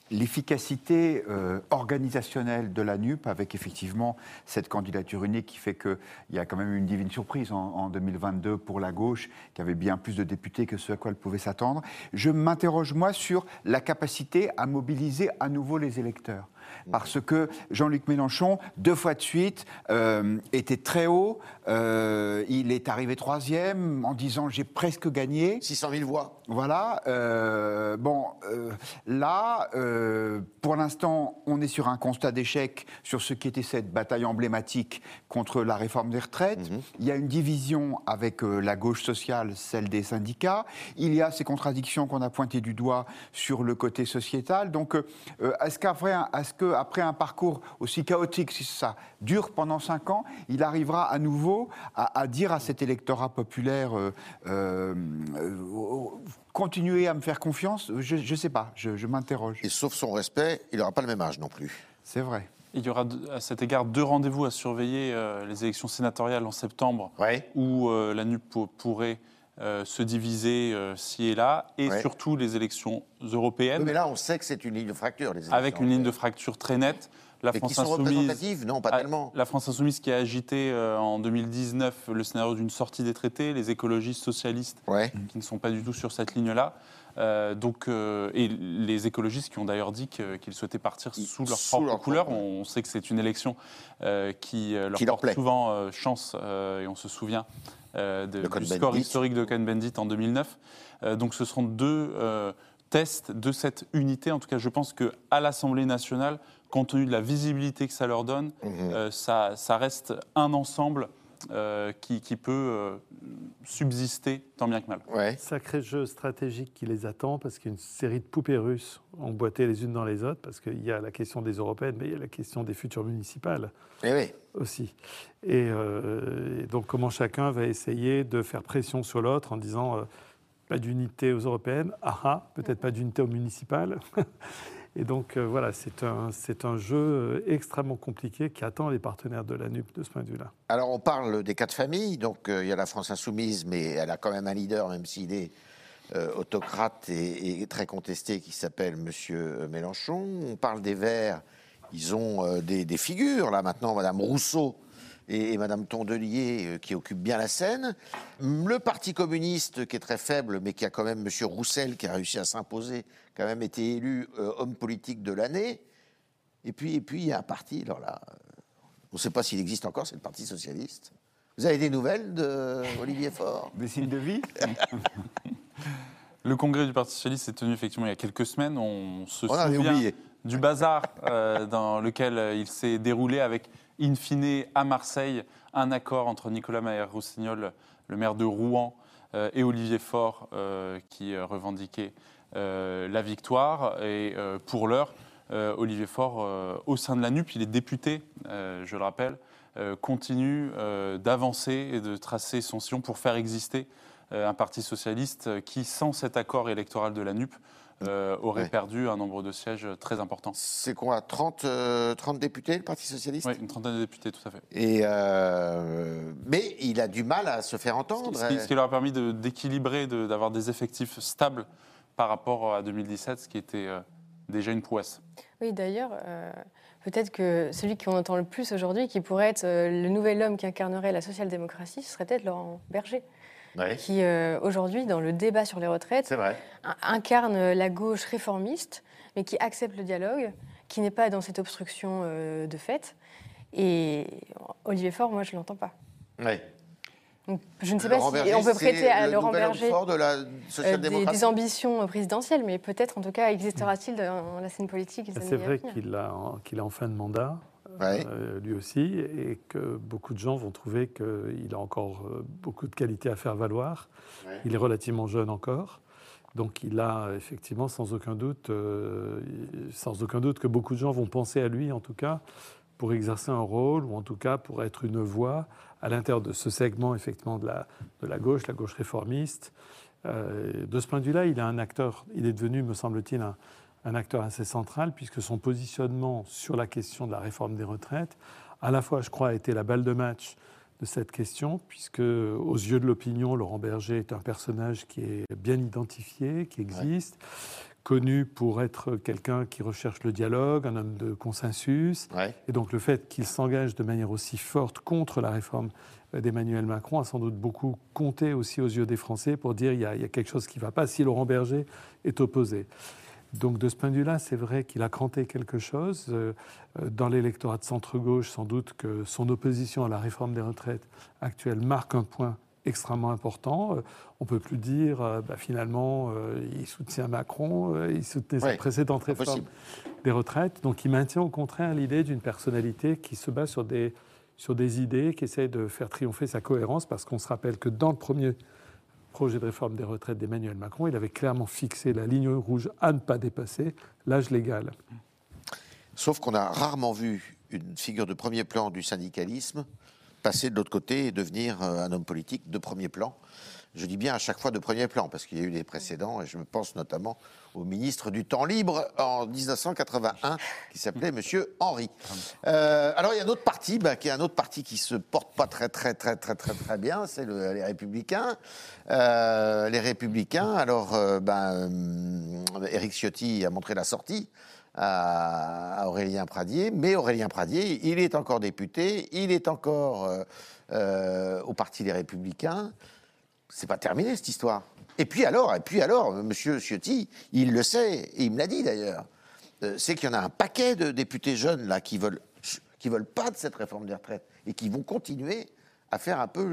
l'efficacité euh, organisationnelle de la NUP avec effectivement cette candidature unique qui fait qu'il y a quand même une divine surprise en, en 2022 pour la gauche qui avait bien plus de députés que ce à quoi elle pouvait s'attendre. Je m'interroge moi sur la capacité à mobiliser à nouveau les électeurs. Parce que Jean-Luc Mélenchon, deux fois de suite, euh, était très haut. Euh, il est arrivé troisième en disant j'ai presque gagné. 600 000 voix. Voilà. euh, bon, euh, là, euh, pour l'instant, on est sur un constat d'échec sur ce qui était cette bataille emblématique contre la réforme des retraites. Il y a une division avec euh, la gauche sociale, celle des syndicats. Il y a ces contradictions qu'on a pointées du doigt sur le côté sociétal. Donc, est-ce qu'après un, est-ce qu'après un parcours aussi chaotique, si ça dure pendant cinq ans, il arrivera à nouveau à, à dire à cet électorat populaire continuez à me faire confiance Je ne sais pas, je, je m'interroge. Et sauf son respect, il n'aura pas le même âge non plus. C'est vrai. Il y aura à cet égard deux rendez-vous à surveiller euh, les élections sénatoriales en septembre, Ouais. où euh, la NUP pour- pourrait euh, se diviser euh, ci et là, et Ouais. surtout les élections européennes, Oui, mais là, on sait que c'est une ligne de fracture. Les avec élections une ligne de fracture très nette. La Mais qui France sont insoumise, représentatives Non, pas tellement. La France insoumise qui a agité euh, en 2019 le scénario d'une sortie des traités, les écologistes socialistes Ouais. qui ne sont pas du tout sur cette ligne-là. Euh, donc, euh, et les écologistes qui ont d'ailleurs dit qu'ils souhaitaient partir sous leur Sous propre leur couleur. propre. On sait que c'est une élection euh, qui leur Qui porte souvent chance, et on se souvient de- du score historique de Cohn-Bendit en 2009. Euh, donc ce seront deux, euh, test de cette unité. En tout cas, je pense qu'à l'Assemblée nationale, compte tenu de la visibilité que ça leur donne, euh, ça, ça reste un ensemble euh, qui, qui peut euh, subsister tant bien que mal. Ouais. Sacré jeu stratégique qui les attend parce qu'il y a une série de poupées russes emboîtées les unes dans les autres parce qu'il y a la question des européennes, mais il y a la question des futures municipales Eh oui. aussi. Et, euh, et donc comment chacun va essayer de faire pression sur l'autre en disant euh, pas d'unité aux européennes, ah ah, peut-être pas d'unité aux municipales. Et donc euh, voilà, c'est un, un jeu euh, extrêmement compliqué qui attend les partenaires de la NUP de ce point de vue-là. Alors on parle des quatre familles, donc euh, il y a la France insoumise, mais elle a quand même un leader, même s'il est autocrate et, très contesté, qui s'appelle Monsieur Mélenchon. On parle des Verts, ils ont des, des figures, là maintenant, Madame Rousseau et, et Madame Tondelier, euh, qui occupent bien la scène. Le Parti communiste, qui est très faible, mais qui a quand même Monsieur Roussel, qui a réussi à s'imposer, qui a même été élu euh, homme politique de l'année. Et puis, et puis, il y a un parti, alors là, euh, on ne sait pas s'il existe encore, c'est le Parti socialiste. Vous avez des nouvelles de Olivier Faure? Des signes de vie? Le congrès du Parti Socialiste s'est tenu effectivement il y a quelques semaines. On se On souvient oublié. du bazar euh, dans lequel il s'est déroulé avec, in fine, à Marseille, un accord entre Nicolas Mayer-Roussignol, le maire de Rouen, euh, et Olivier Faure, euh, qui euh, revendiquait la victoire. Et pour l'heure, Olivier Faure, au sein de la NUP, il est député, je le rappelle, continue d'avancer et de tracer son sillon pour faire exister un parti socialiste qui, sans cet accord électoral de la NUP, euh, aurait Ouais. perdu un nombre de sièges très important. C'est quoi 30, euh, 30 députés, le Parti socialiste? Oui, une trentaine de députés, tout à fait. Et euh, mais il a du mal à se faire entendre. qui, ce qui- ce qui leur a permis d'équilibrer, de- d'avoir des effectifs stables par rapport à 2017, ce qui était euh, déjà une prouesse. Oui, d'ailleurs, euh, peut-être que celui qu'on entend le plus aujourd'hui, qui pourrait être euh, le nouvel homme qui incarnerait la social-démocratie, ce serait peut-être Laurent Berger, Ouais, qui euh, aujourd'hui, dans le débat sur les retraites, incarne la gauche réformiste, mais qui accepte le dialogue, qui n'est pas dans cette obstruction euh, de fait. Et Olivier Faure, moi, je ne l'entends pas. Ouais. Donc, je ne sais Laurent pas si Berger, on peut prêter à le Laurent Berger fort de la euh, des, ambitions présidentielles, mais peut-être, en tout cas, existera-t-il dans la scène politique C'est vrai venir. qu'il a, qu'il est en fin de mandat, Ouais. euh, lui aussi, et que beaucoup de gens vont trouver qu'il a encore euh, beaucoup de qualités à faire valoir. Ouais. Il est relativement jeune encore. Donc il a effectivement sans aucun doute, euh, sans aucun doute que beaucoup de gens vont penser à lui en tout cas pour exercer un rôle ou en tout cas pour être une voix à l'intérieur de ce segment effectivement de la, de la gauche, la gauche réformiste. Euh, de ce point de vue-là, il est un acteur, il est devenu, me semble-t-il, un, un acteur assez central puisque son positionnement sur la question de la réforme des retraites, à la fois, je crois, a été la balle de match de cette question, puisque aux yeux de l'opinion, Laurent Berger est un personnage qui est bien identifié, qui existe, connu pour être quelqu'un qui recherche le dialogue, un homme de consensus. Ouais. Et donc le fait qu'il s'engage de manière aussi forte contre la réforme d'Emmanuel Macron a sans doute beaucoup compté aussi aux yeux des Français pour dire il y a, il y a quelque chose qui ne va pas si Laurent Berger est opposé. Donc de ce point de vue-là, c'est vrai qu'il a cranté quelque chose. Euh, euh, Dans l'électorat de centre-gauche, sans doute que son opposition à la réforme des retraites actuelle marque un point extrêmement important. Euh, On ne peut plus dire, bah, finalement, euh, il soutient Macron, euh, il soutenait sa précédente réforme Impossible. des retraites. Donc il maintient au contraire l'idée d'une personnalité qui se base sur des, sur des idées, qui essaie de faire triompher sa cohérence, parce qu'on se rappelle que dans le premier projet de réforme des retraites d'Emmanuel Macron, il avait clairement fixé la ligne rouge à ne pas dépasser, l'âge légal. Sauf qu'on a rarement vu une figure de premier plan du syndicalisme passer de l'autre côté et devenir euh, un homme politique de premier plan. Je dis bien à chaque fois de premier plan, parce qu'il y a eu des précédents, et je me pense notamment au ministre du Temps libre en 1981, qui s'appelait Monsieur Henry. Euh, alors il y a un autre parti, bah, qui est un autre parti qui se porte pas très très très très très très bien, c'est le- les Républicains. Euh, les Républicains. Alors, euh, ben, euh, Ciotti a montré la sortie à, Aurélien Pradier, mais Aurélien Pradier, il est encore député, il est encore au Parti des Républicains. C'est pas terminé cette histoire. Et puis alors, et puis alors, Monsieur Ciotti, il le sait, et il me l'a dit d'ailleurs, euh, c'est qu'il y en a un paquet de députés jeunes là qui veulent, qui veulent pas de cette réforme des retraites et qui vont continuer à faire un peu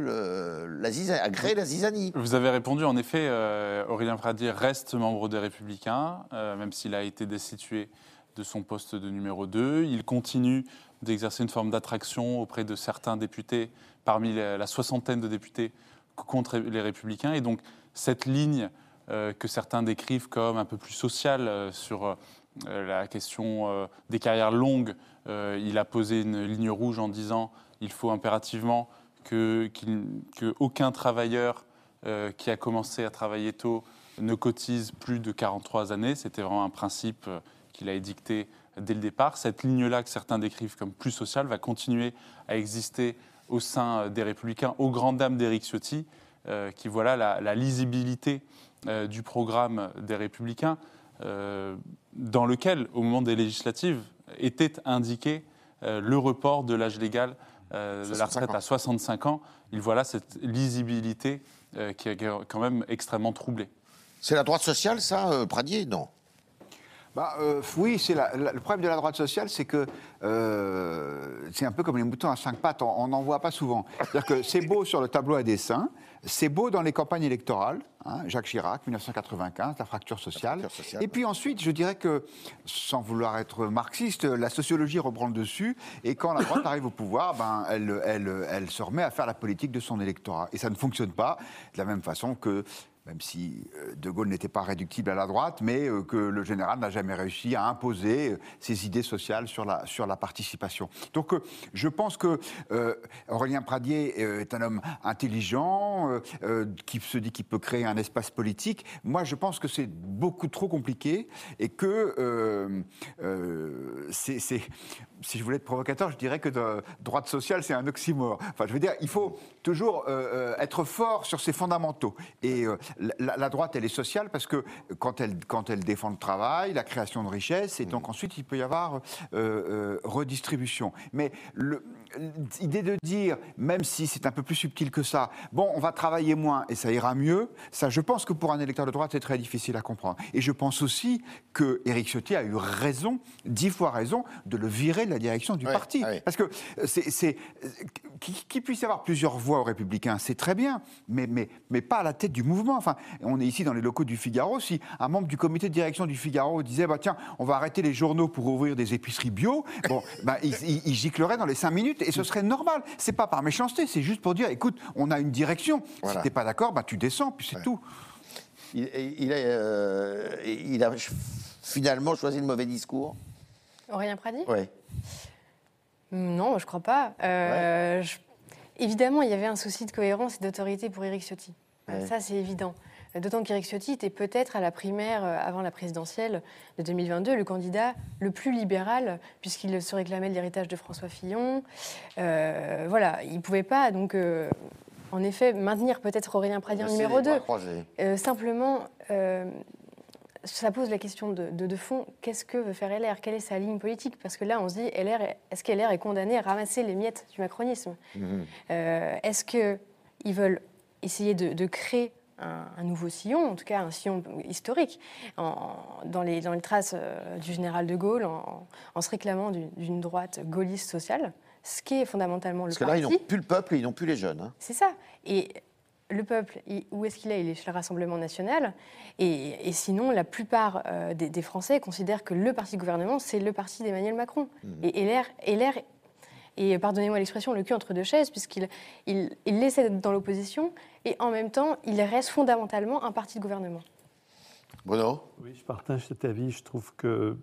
la zizanie, à créer la zizanie. Vous avez répondu, en effet, euh, Aurélien Pradier reste membre des Républicains, euh, même s'il a été destitué de son poste de numéro 2. Il continue d'exercer une forme d'attraction auprès de certains députés, parmi la, la soixantaine de députés contre les Républicains. Et donc, cette ligne euh, que certains décrivent comme un peu plus sociale euh, sur euh, la question des carrières longues, il a posé une ligne rouge en disant il faut impérativement que, travailleur qui a commencé à travailler tôt ne cotise plus de 43 années. C'était vraiment un principe qu'il a édicté dès le départ. Cette ligne-là, que certains décrivent comme plus sociale, va continuer à exister au sein euh, des Républicains, aux grandes dames d'Éric Ciotti, euh, qui voilà la, lisibilité euh, du programme des Républicains, dans lequel, au moment des législatives, était indiqué le report de l'âge légal de la 65 retraite à 65 ans. Il voilà cette lisibilité qui est quand même extrêmement troublée. C'est la droite sociale, ça, Pradier? Non. Bah, euh, oui, c'est le problème de la droite sociale, c'est que euh, c'est un peu comme les moutons à cinq pattes, on n'en voit pas souvent. C'est-à-dire que c'est beau sur le tableau à dessin, c'est beau dans les campagnes électorales, hein, Jacques Chirac, 1995, la fracture sociale. fracture sociale. Et puis ensuite, je dirais que, sans vouloir être marxiste, la sociologie reprend le dessus, et quand la droite arrive au pouvoir, ben, elle, elle, elle se remet à faire la politique de son électorat. Et ça ne fonctionne pas de la même façon que même si euh, De Gaulle n'était pas réductible à la droite, mais euh, que le général n'a jamais réussi à imposer euh, ses idées sociales sur la, sur la participation. Donc je pense que euh, Aurélien Pradier est un homme intelligent, qui se dit qu'il peut créer un espace politique. Moi, je pense que c'est beaucoup trop compliqué et que Si je voulais être provocateur, je dirais que droite sociale, c'est un oxymore. Enfin, je veux dire, il faut toujours être fort sur ses fondamentaux. Et la, la droite, elle est sociale parce que quand elle, quand elle défend le travail, la création de richesses, et donc ensuite, il peut y avoir euh, euh, redistribution. Mais le- l'idée de dire, même si c'est un peu plus subtil que ça, bon, on va travailler moins et ça ira mieux, ça, je pense que pour un électeur de droite, c'est très difficile à comprendre. Et je pense aussi que Éric Ciotti a eu raison, dix fois raison, de le virer de la direction du parti. Parce que c'est, qu'il puisse y avoir plusieurs voix aux Républicains, c'est très bien, mais, mais, mais pas à la tête du mouvement. Enfin, on est ici dans les locaux du Figaro. Si un membre du comité de direction du Figaro disait, bah tiens, on va arrêter les journaux pour ouvrir des épiceries bio, bon, bah, il, il- il giclerait dans les cinq minutes et ce serait normal. C'est pas par méchanceté, c'est juste pour dire, écoute, on a une direction. Voilà. Si t'es pas d'accord, bah tu descends, puis c'est tout. Il, il a, euh, il a finalement choisi le mauvais discours. Aurélien Pradier Ouais. Non, moi, je crois pas. Euh, je- Évidemment, il y avait un souci de cohérence et d'autorité pour Éric Ciotti. Ouais. Ça, c'est évident. D'autant qu'Éric Ciotti était peut-être à la primaire euh, avant la présidentielle de 2022 le candidat le plus libéral, puisqu'il se réclamait de l'héritage de François Fillon. Euh, voilà, il ne pouvait pas, donc, euh, en effet, maintenir peut-être Aurélien Pradier en C'est numéro les 2. bras croisés. Euh, simplement, ça pose la question de, de- de fond qu'est-ce que veut faire LR Quelle est sa ligne politique? Parce que là, on se dit LR, est- est-ce que LR est condamné à ramasser les miettes du macronisme? Euh, Est-ce qu'ils veulent essayer de, de créer un, un nouveau sillon, en tout cas un sillon historique, en- dans, les, dans les traces euh, du général de Gaulle, en, en se réclamant d'une droite gaulliste sociale, ce qui est fondamentalement le Parce que là, ils n'ont plus le peuple et ils n'ont plus les jeunes. hein. c'est ça. Et le peuple, il- où est-ce qu'il est? Il est chez le Rassemblement national. Et, et sinon, la plupart euh, des, des Français considèrent que le parti de gouvernement, c'est le parti d'Emmanuel Macron. Et LR, LR et pardonnez-moi l'expression, le cul entre deux chaises, puisqu'il il, il essaie d'être dans l'opposition, et en même temps, il reste fondamentalement un parti de gouvernement. Bruno? Oui, je partage cet avis. Je trouve que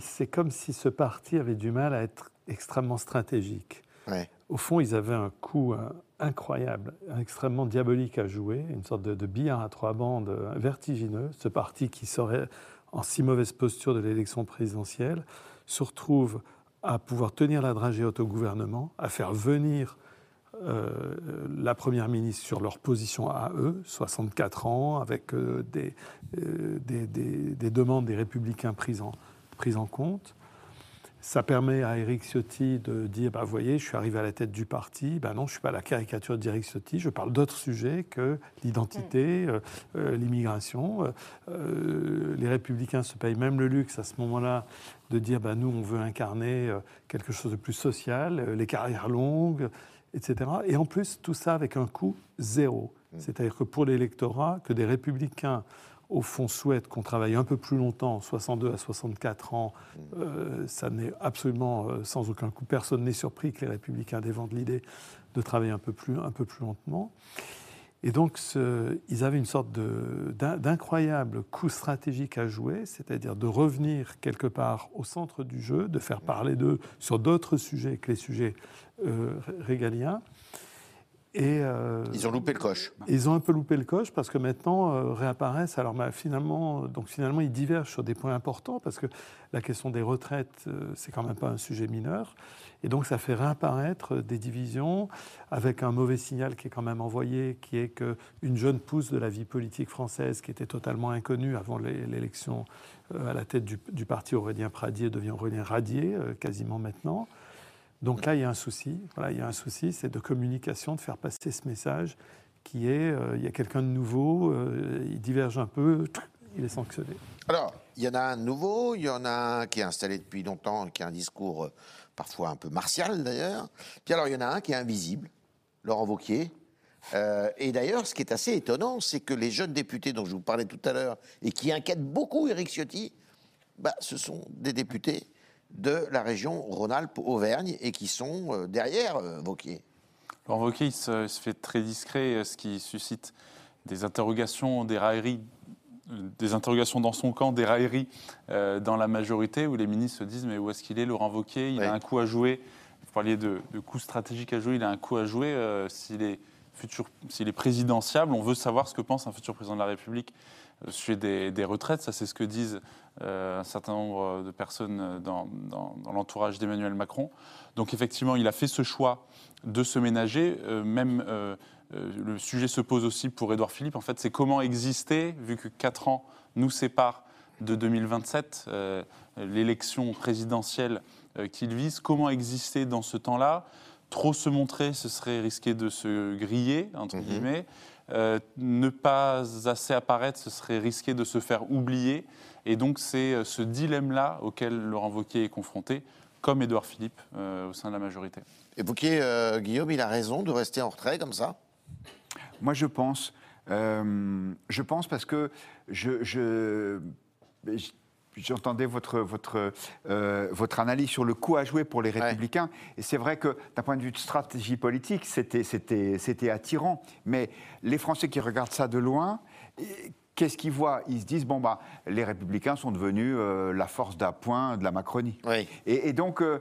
c'est comme si ce parti avait du mal à être extrêmement stratégique. Ouais. Au fond, ils avaient un coup euh, incroyable, extrêmement diabolique à jouer, une sorte de, de billard à trois bandes euh, vertigineux. Ce parti qui serait en si mauvaise posture de l'élection présidentielle se retrouve à pouvoir tenir la dragée haute au gouvernement, à faire venir euh, la Première ministre sur leur position à eux, 64 ans, avec euh, des, euh, des, des- des demandes des républicains prises en compte. Ça permet à Éric Ciotti de dire, bah, vous voyez, je suis arrivé à la tête du parti, ben non, je ne suis pas la caricature d'Éric Ciotti, je parle d'autres sujets que l'identité, euh, euh, l'immigration. Euh, les républicains se payent même le luxe à ce moment-là de dire, bah, nous, on veut incarner quelque chose de plus social, les carrières longues. etc. Et en plus, tout ça avec un coût zéro. C'est-à-dire que pour l'électorat, que des républicains, au fond, souhaitent qu'on travaille un peu plus longtemps, 62 à 64 ans, euh, ça n'est absolument euh, sans aucun coût. Personne n'est surpris que les républicains défendent l'idée de travailler un peu plus, un peu plus lentement. Et donc, ce- ils avaient une sorte d'incroyable coup stratégique à jouer, c'est-à-dire de revenir quelque part au centre du jeu, de faire parler d'eux sur d'autres sujets que les sujets euh, ré- régaliens. Et, euh, Ils ont loupé le coche. ils ont un peu loupé le coche parce que maintenant euh, réapparaissent. Alors bah, finalement, donc finalement, ils divergent sur des points importants parce que la question des retraites, euh, c'est quand même pas un sujet mineur. Et donc ça fait réapparaître des divisions avec un mauvais signal qui est quand même envoyé, qui est qu'une jeune pousse de la vie politique française qui était totalement inconnue avant l'é- l'élection euh, à la tête du, du parti Aurélien Pradier devient Aurélien Radier quasiment maintenant. Donc là, il y a un souci. Voilà, il y a un souci, c'est de communication, de faire passer ce message qui est euh, il y a quelqu'un de nouveau, euh, il diverge un peu, il est sanctionné. Alors, il y en a un nouveau, il y en a un qui est installé depuis longtemps, qui a un discours euh, parfois un peu martial d'ailleurs. Puis alors, il y en a un qui est invisible, Laurent Wauquiez. Euh, et d'ailleurs, ce qui est assez étonnant, c'est que les jeunes députés dont je vous parlais tout à l'heure et qui inquiètent beaucoup Éric Ciotti, bah, ce sont des députés de la région Rhône-Alpes-Auvergne et qui sont euh, derrière euh, Wauquiez. Laurent Wauquiez, il se, il se fait très discret, euh, ce qui suscite des interrogations, des railleries, des interrogations dans son camp, des railleries euh, dans la majorité, où les ministres se disent mais où est-ce qu'il est, Laurent Wauquiez Il Oui. a un coup à jouer. Vous parliez de, de coups stratégiques à jouer, il a un coup à jouer. euh, s'il est futur, s'il est présidentiable, on veut savoir ce que pense un futur président de la République au sujet des, des retraites. Ça, c'est ce que disent euh, un certain nombre de personnes dans, dans- dans l'entourage d'Emmanuel Macron. Donc, effectivement, il a fait ce choix de se ménager. Euh, même euh, le sujet se pose aussi pour Édouard Philippe. En fait, c'est comment exister, vu que 4 ans nous séparent de 2027, euh, l'élection présidentielle qu'il vise, comment exister dans ce temps-là? Trop se montrer, ce serait risquer de se griller, entre Mhm. guillemets. Euh, ne pas assez apparaître, ce serait risquer de se faire oublier. Et donc, c'est euh, ce dilemme-là auquel Laurent Wauquiez est confronté, comme Édouard Philippe, euh, au sein de la majorité. Et Wauquiez, euh, Guillaume, il a raison de rester en retrait comme ça? Moi, je pense. euh, je pense parce que je. je- je- J'entendais votre, votre, euh, votre analyse sur le coup à jouer pour les Républicains. Et c'est vrai que d'un point de vue de stratégie politique, c'était- attirant. Mais les Français qui regardent ça de loin, qu'est-ce qu'ils voient? Ils se disent, bon, bah, les Républicains sont devenus euh, la force d'appoint de la Macronie. Oui. Et, et donc, euh,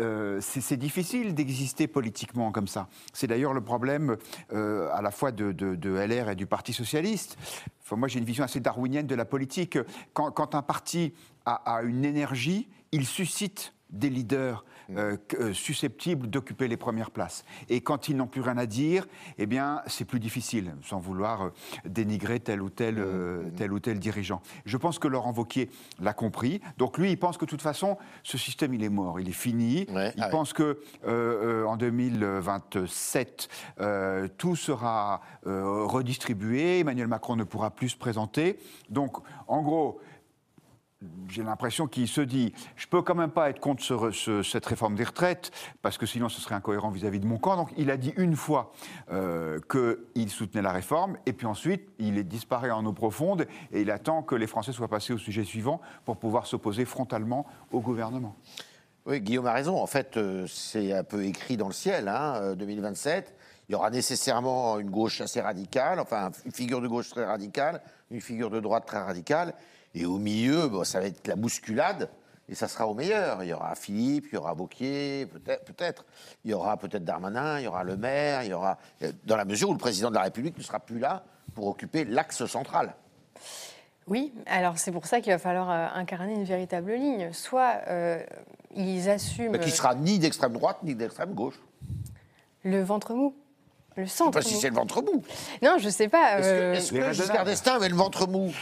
euh, c'est difficile d'exister politiquement comme ça. C'est d'ailleurs le problème à la fois de, de- de LR et du Parti socialiste. Enfin, moi, j'ai une vision assez darwinienne de la politique. Quand, quand un parti a, a une énergie, il suscite des leaders euh, euh, susceptibles d'occuper les premières places. Et quand ils n'ont plus rien à dire, eh bien, c'est plus difficile, sans vouloir euh, dénigrer tel ou tel, euh, tel ou tel dirigeant. Je pense que Laurent Wauquiez l'a compris. Donc lui, il pense que de toute façon, ce système, il est mort, il est fini. Ouais, il ah ouais. pense que euh, en 2027, euh, tout sera redistribué. Emmanuel Macron ne pourra plus se présenter. Donc, en gros, j'ai l'impression qu'il se dit je peux quand même pas être contre ce- ce- cette réforme des retraites parce que sinon ce serait incohérent vis-à-vis de mon camp. Donc il a dit une fois euh, qu'il soutenait la réforme et puis ensuite il est disparu en eau profonde et il attend que les Français soient passés au sujet suivant pour pouvoir s'opposer frontalement au gouvernement. Oui, Guillaume a raison. En fait, euh, c'est un peu écrit dans le ciel. Hein, euh, 2027, il y aura nécessairement une gauche assez radicale, enfin une figure de gauche très radicale, une figure de droite très radicale. Et au milieu, bon, ça va être la bousculade. Et ça sera au meilleur. Il y aura Philippe, il y aura Wauquiez, peut-être. peut-être. Il y aura peut-être Darmanin, il y aura Le Maire, il y aura. euh, Dans la mesure où le président de la République ne sera plus là pour occuper l'axe central. Oui, alors c'est pour ça qu'il va falloir euh, incarner une véritable ligne. Soit euh, ils assument Mais qui sera ni d'extrême droite ni d'extrême gauche. le ventre mou, le Je ne sais centre pas si c'est le ventre mou. Non, je sais pas. Est-ce que, euh, raisonnables. Giscard d'Estaing avait le ventre mou?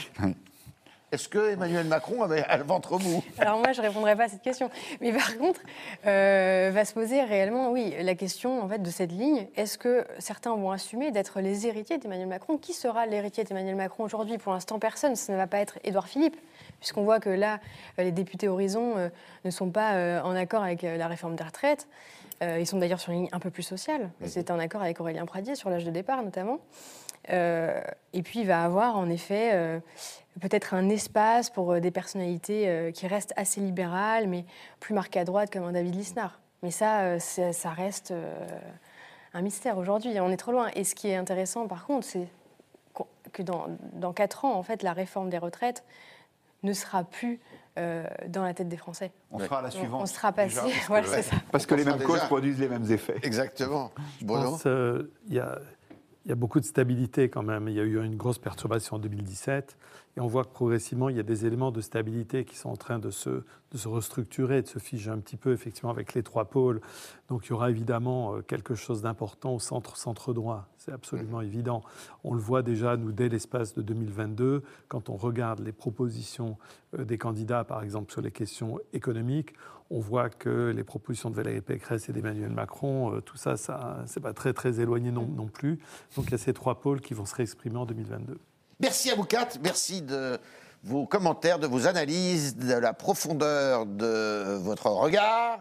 Est-ce que Emmanuel Macron avait le ventre mou? Alors moi, je répondrai pas à cette question. Mais par contre, euh, va se poser réellement, oui, la question en fait de cette ligne. Est-ce que certains vont assumer d'être les héritiers d'Emmanuel Macron? Qui sera l'héritier d'Emmanuel Macron aujourd'hui? Pour l'instant, personne. Ce ne va pas être Édouard Philippe, puisqu'on voit que là, euh, les députés Horizon euh, ne sont pas euh, en accord avec la réforme des retraites. Ils sont d'ailleurs sur une ligne un peu plus sociale. C'est un accord avec Aurélien Pradier sur l'âge de départ notamment. Euh, et puis il va avoir en effet euh, peut-être un espace pour euh, des personnalités euh, qui restent assez libérales, mais plus marquées à droite comme un David Lisnard. Mais ça, euh, ça, reste euh, un mystère aujourd'hui. On est trop loin. Et ce qui est intéressant par contre, c'est que dans, dans 4 ans, en fait, la réforme des retraites ne sera plus euh, dans la tête des Français. On sera à la suivante. On sera passé. déjà, parce que- ça. Parce les mêmes causes produisent les mêmes effets. Exactement. Je Bruno pense qu'il y, a, il y a beaucoup de stabilité quand même. Il y a eu une grosse perturbation en 2017 et on voit que progressivement, il y a des éléments de stabilité qui sont en train de se, de se restructurer, de se figer un petit peu effectivement avec les trois pôles. Donc il y aura évidemment euh, quelque chose d'important au centre-centre droit. C'est absolument évident. On le voit déjà, nous, dès l'espace de 2022, quand on regarde les propositions euh, des candidats, par exemple sur les questions économiques, on voit que les propositions de Valérie Pécresse et d'Emmanuel Macron, euh, tout ça, ça c'est pas très très éloigné non, non plus. Donc il y a ces trois pôles qui vont se réexprimer en 2022. Merci à vous quatre, merci de vos commentaires, de vos analyses, de la profondeur de votre regard.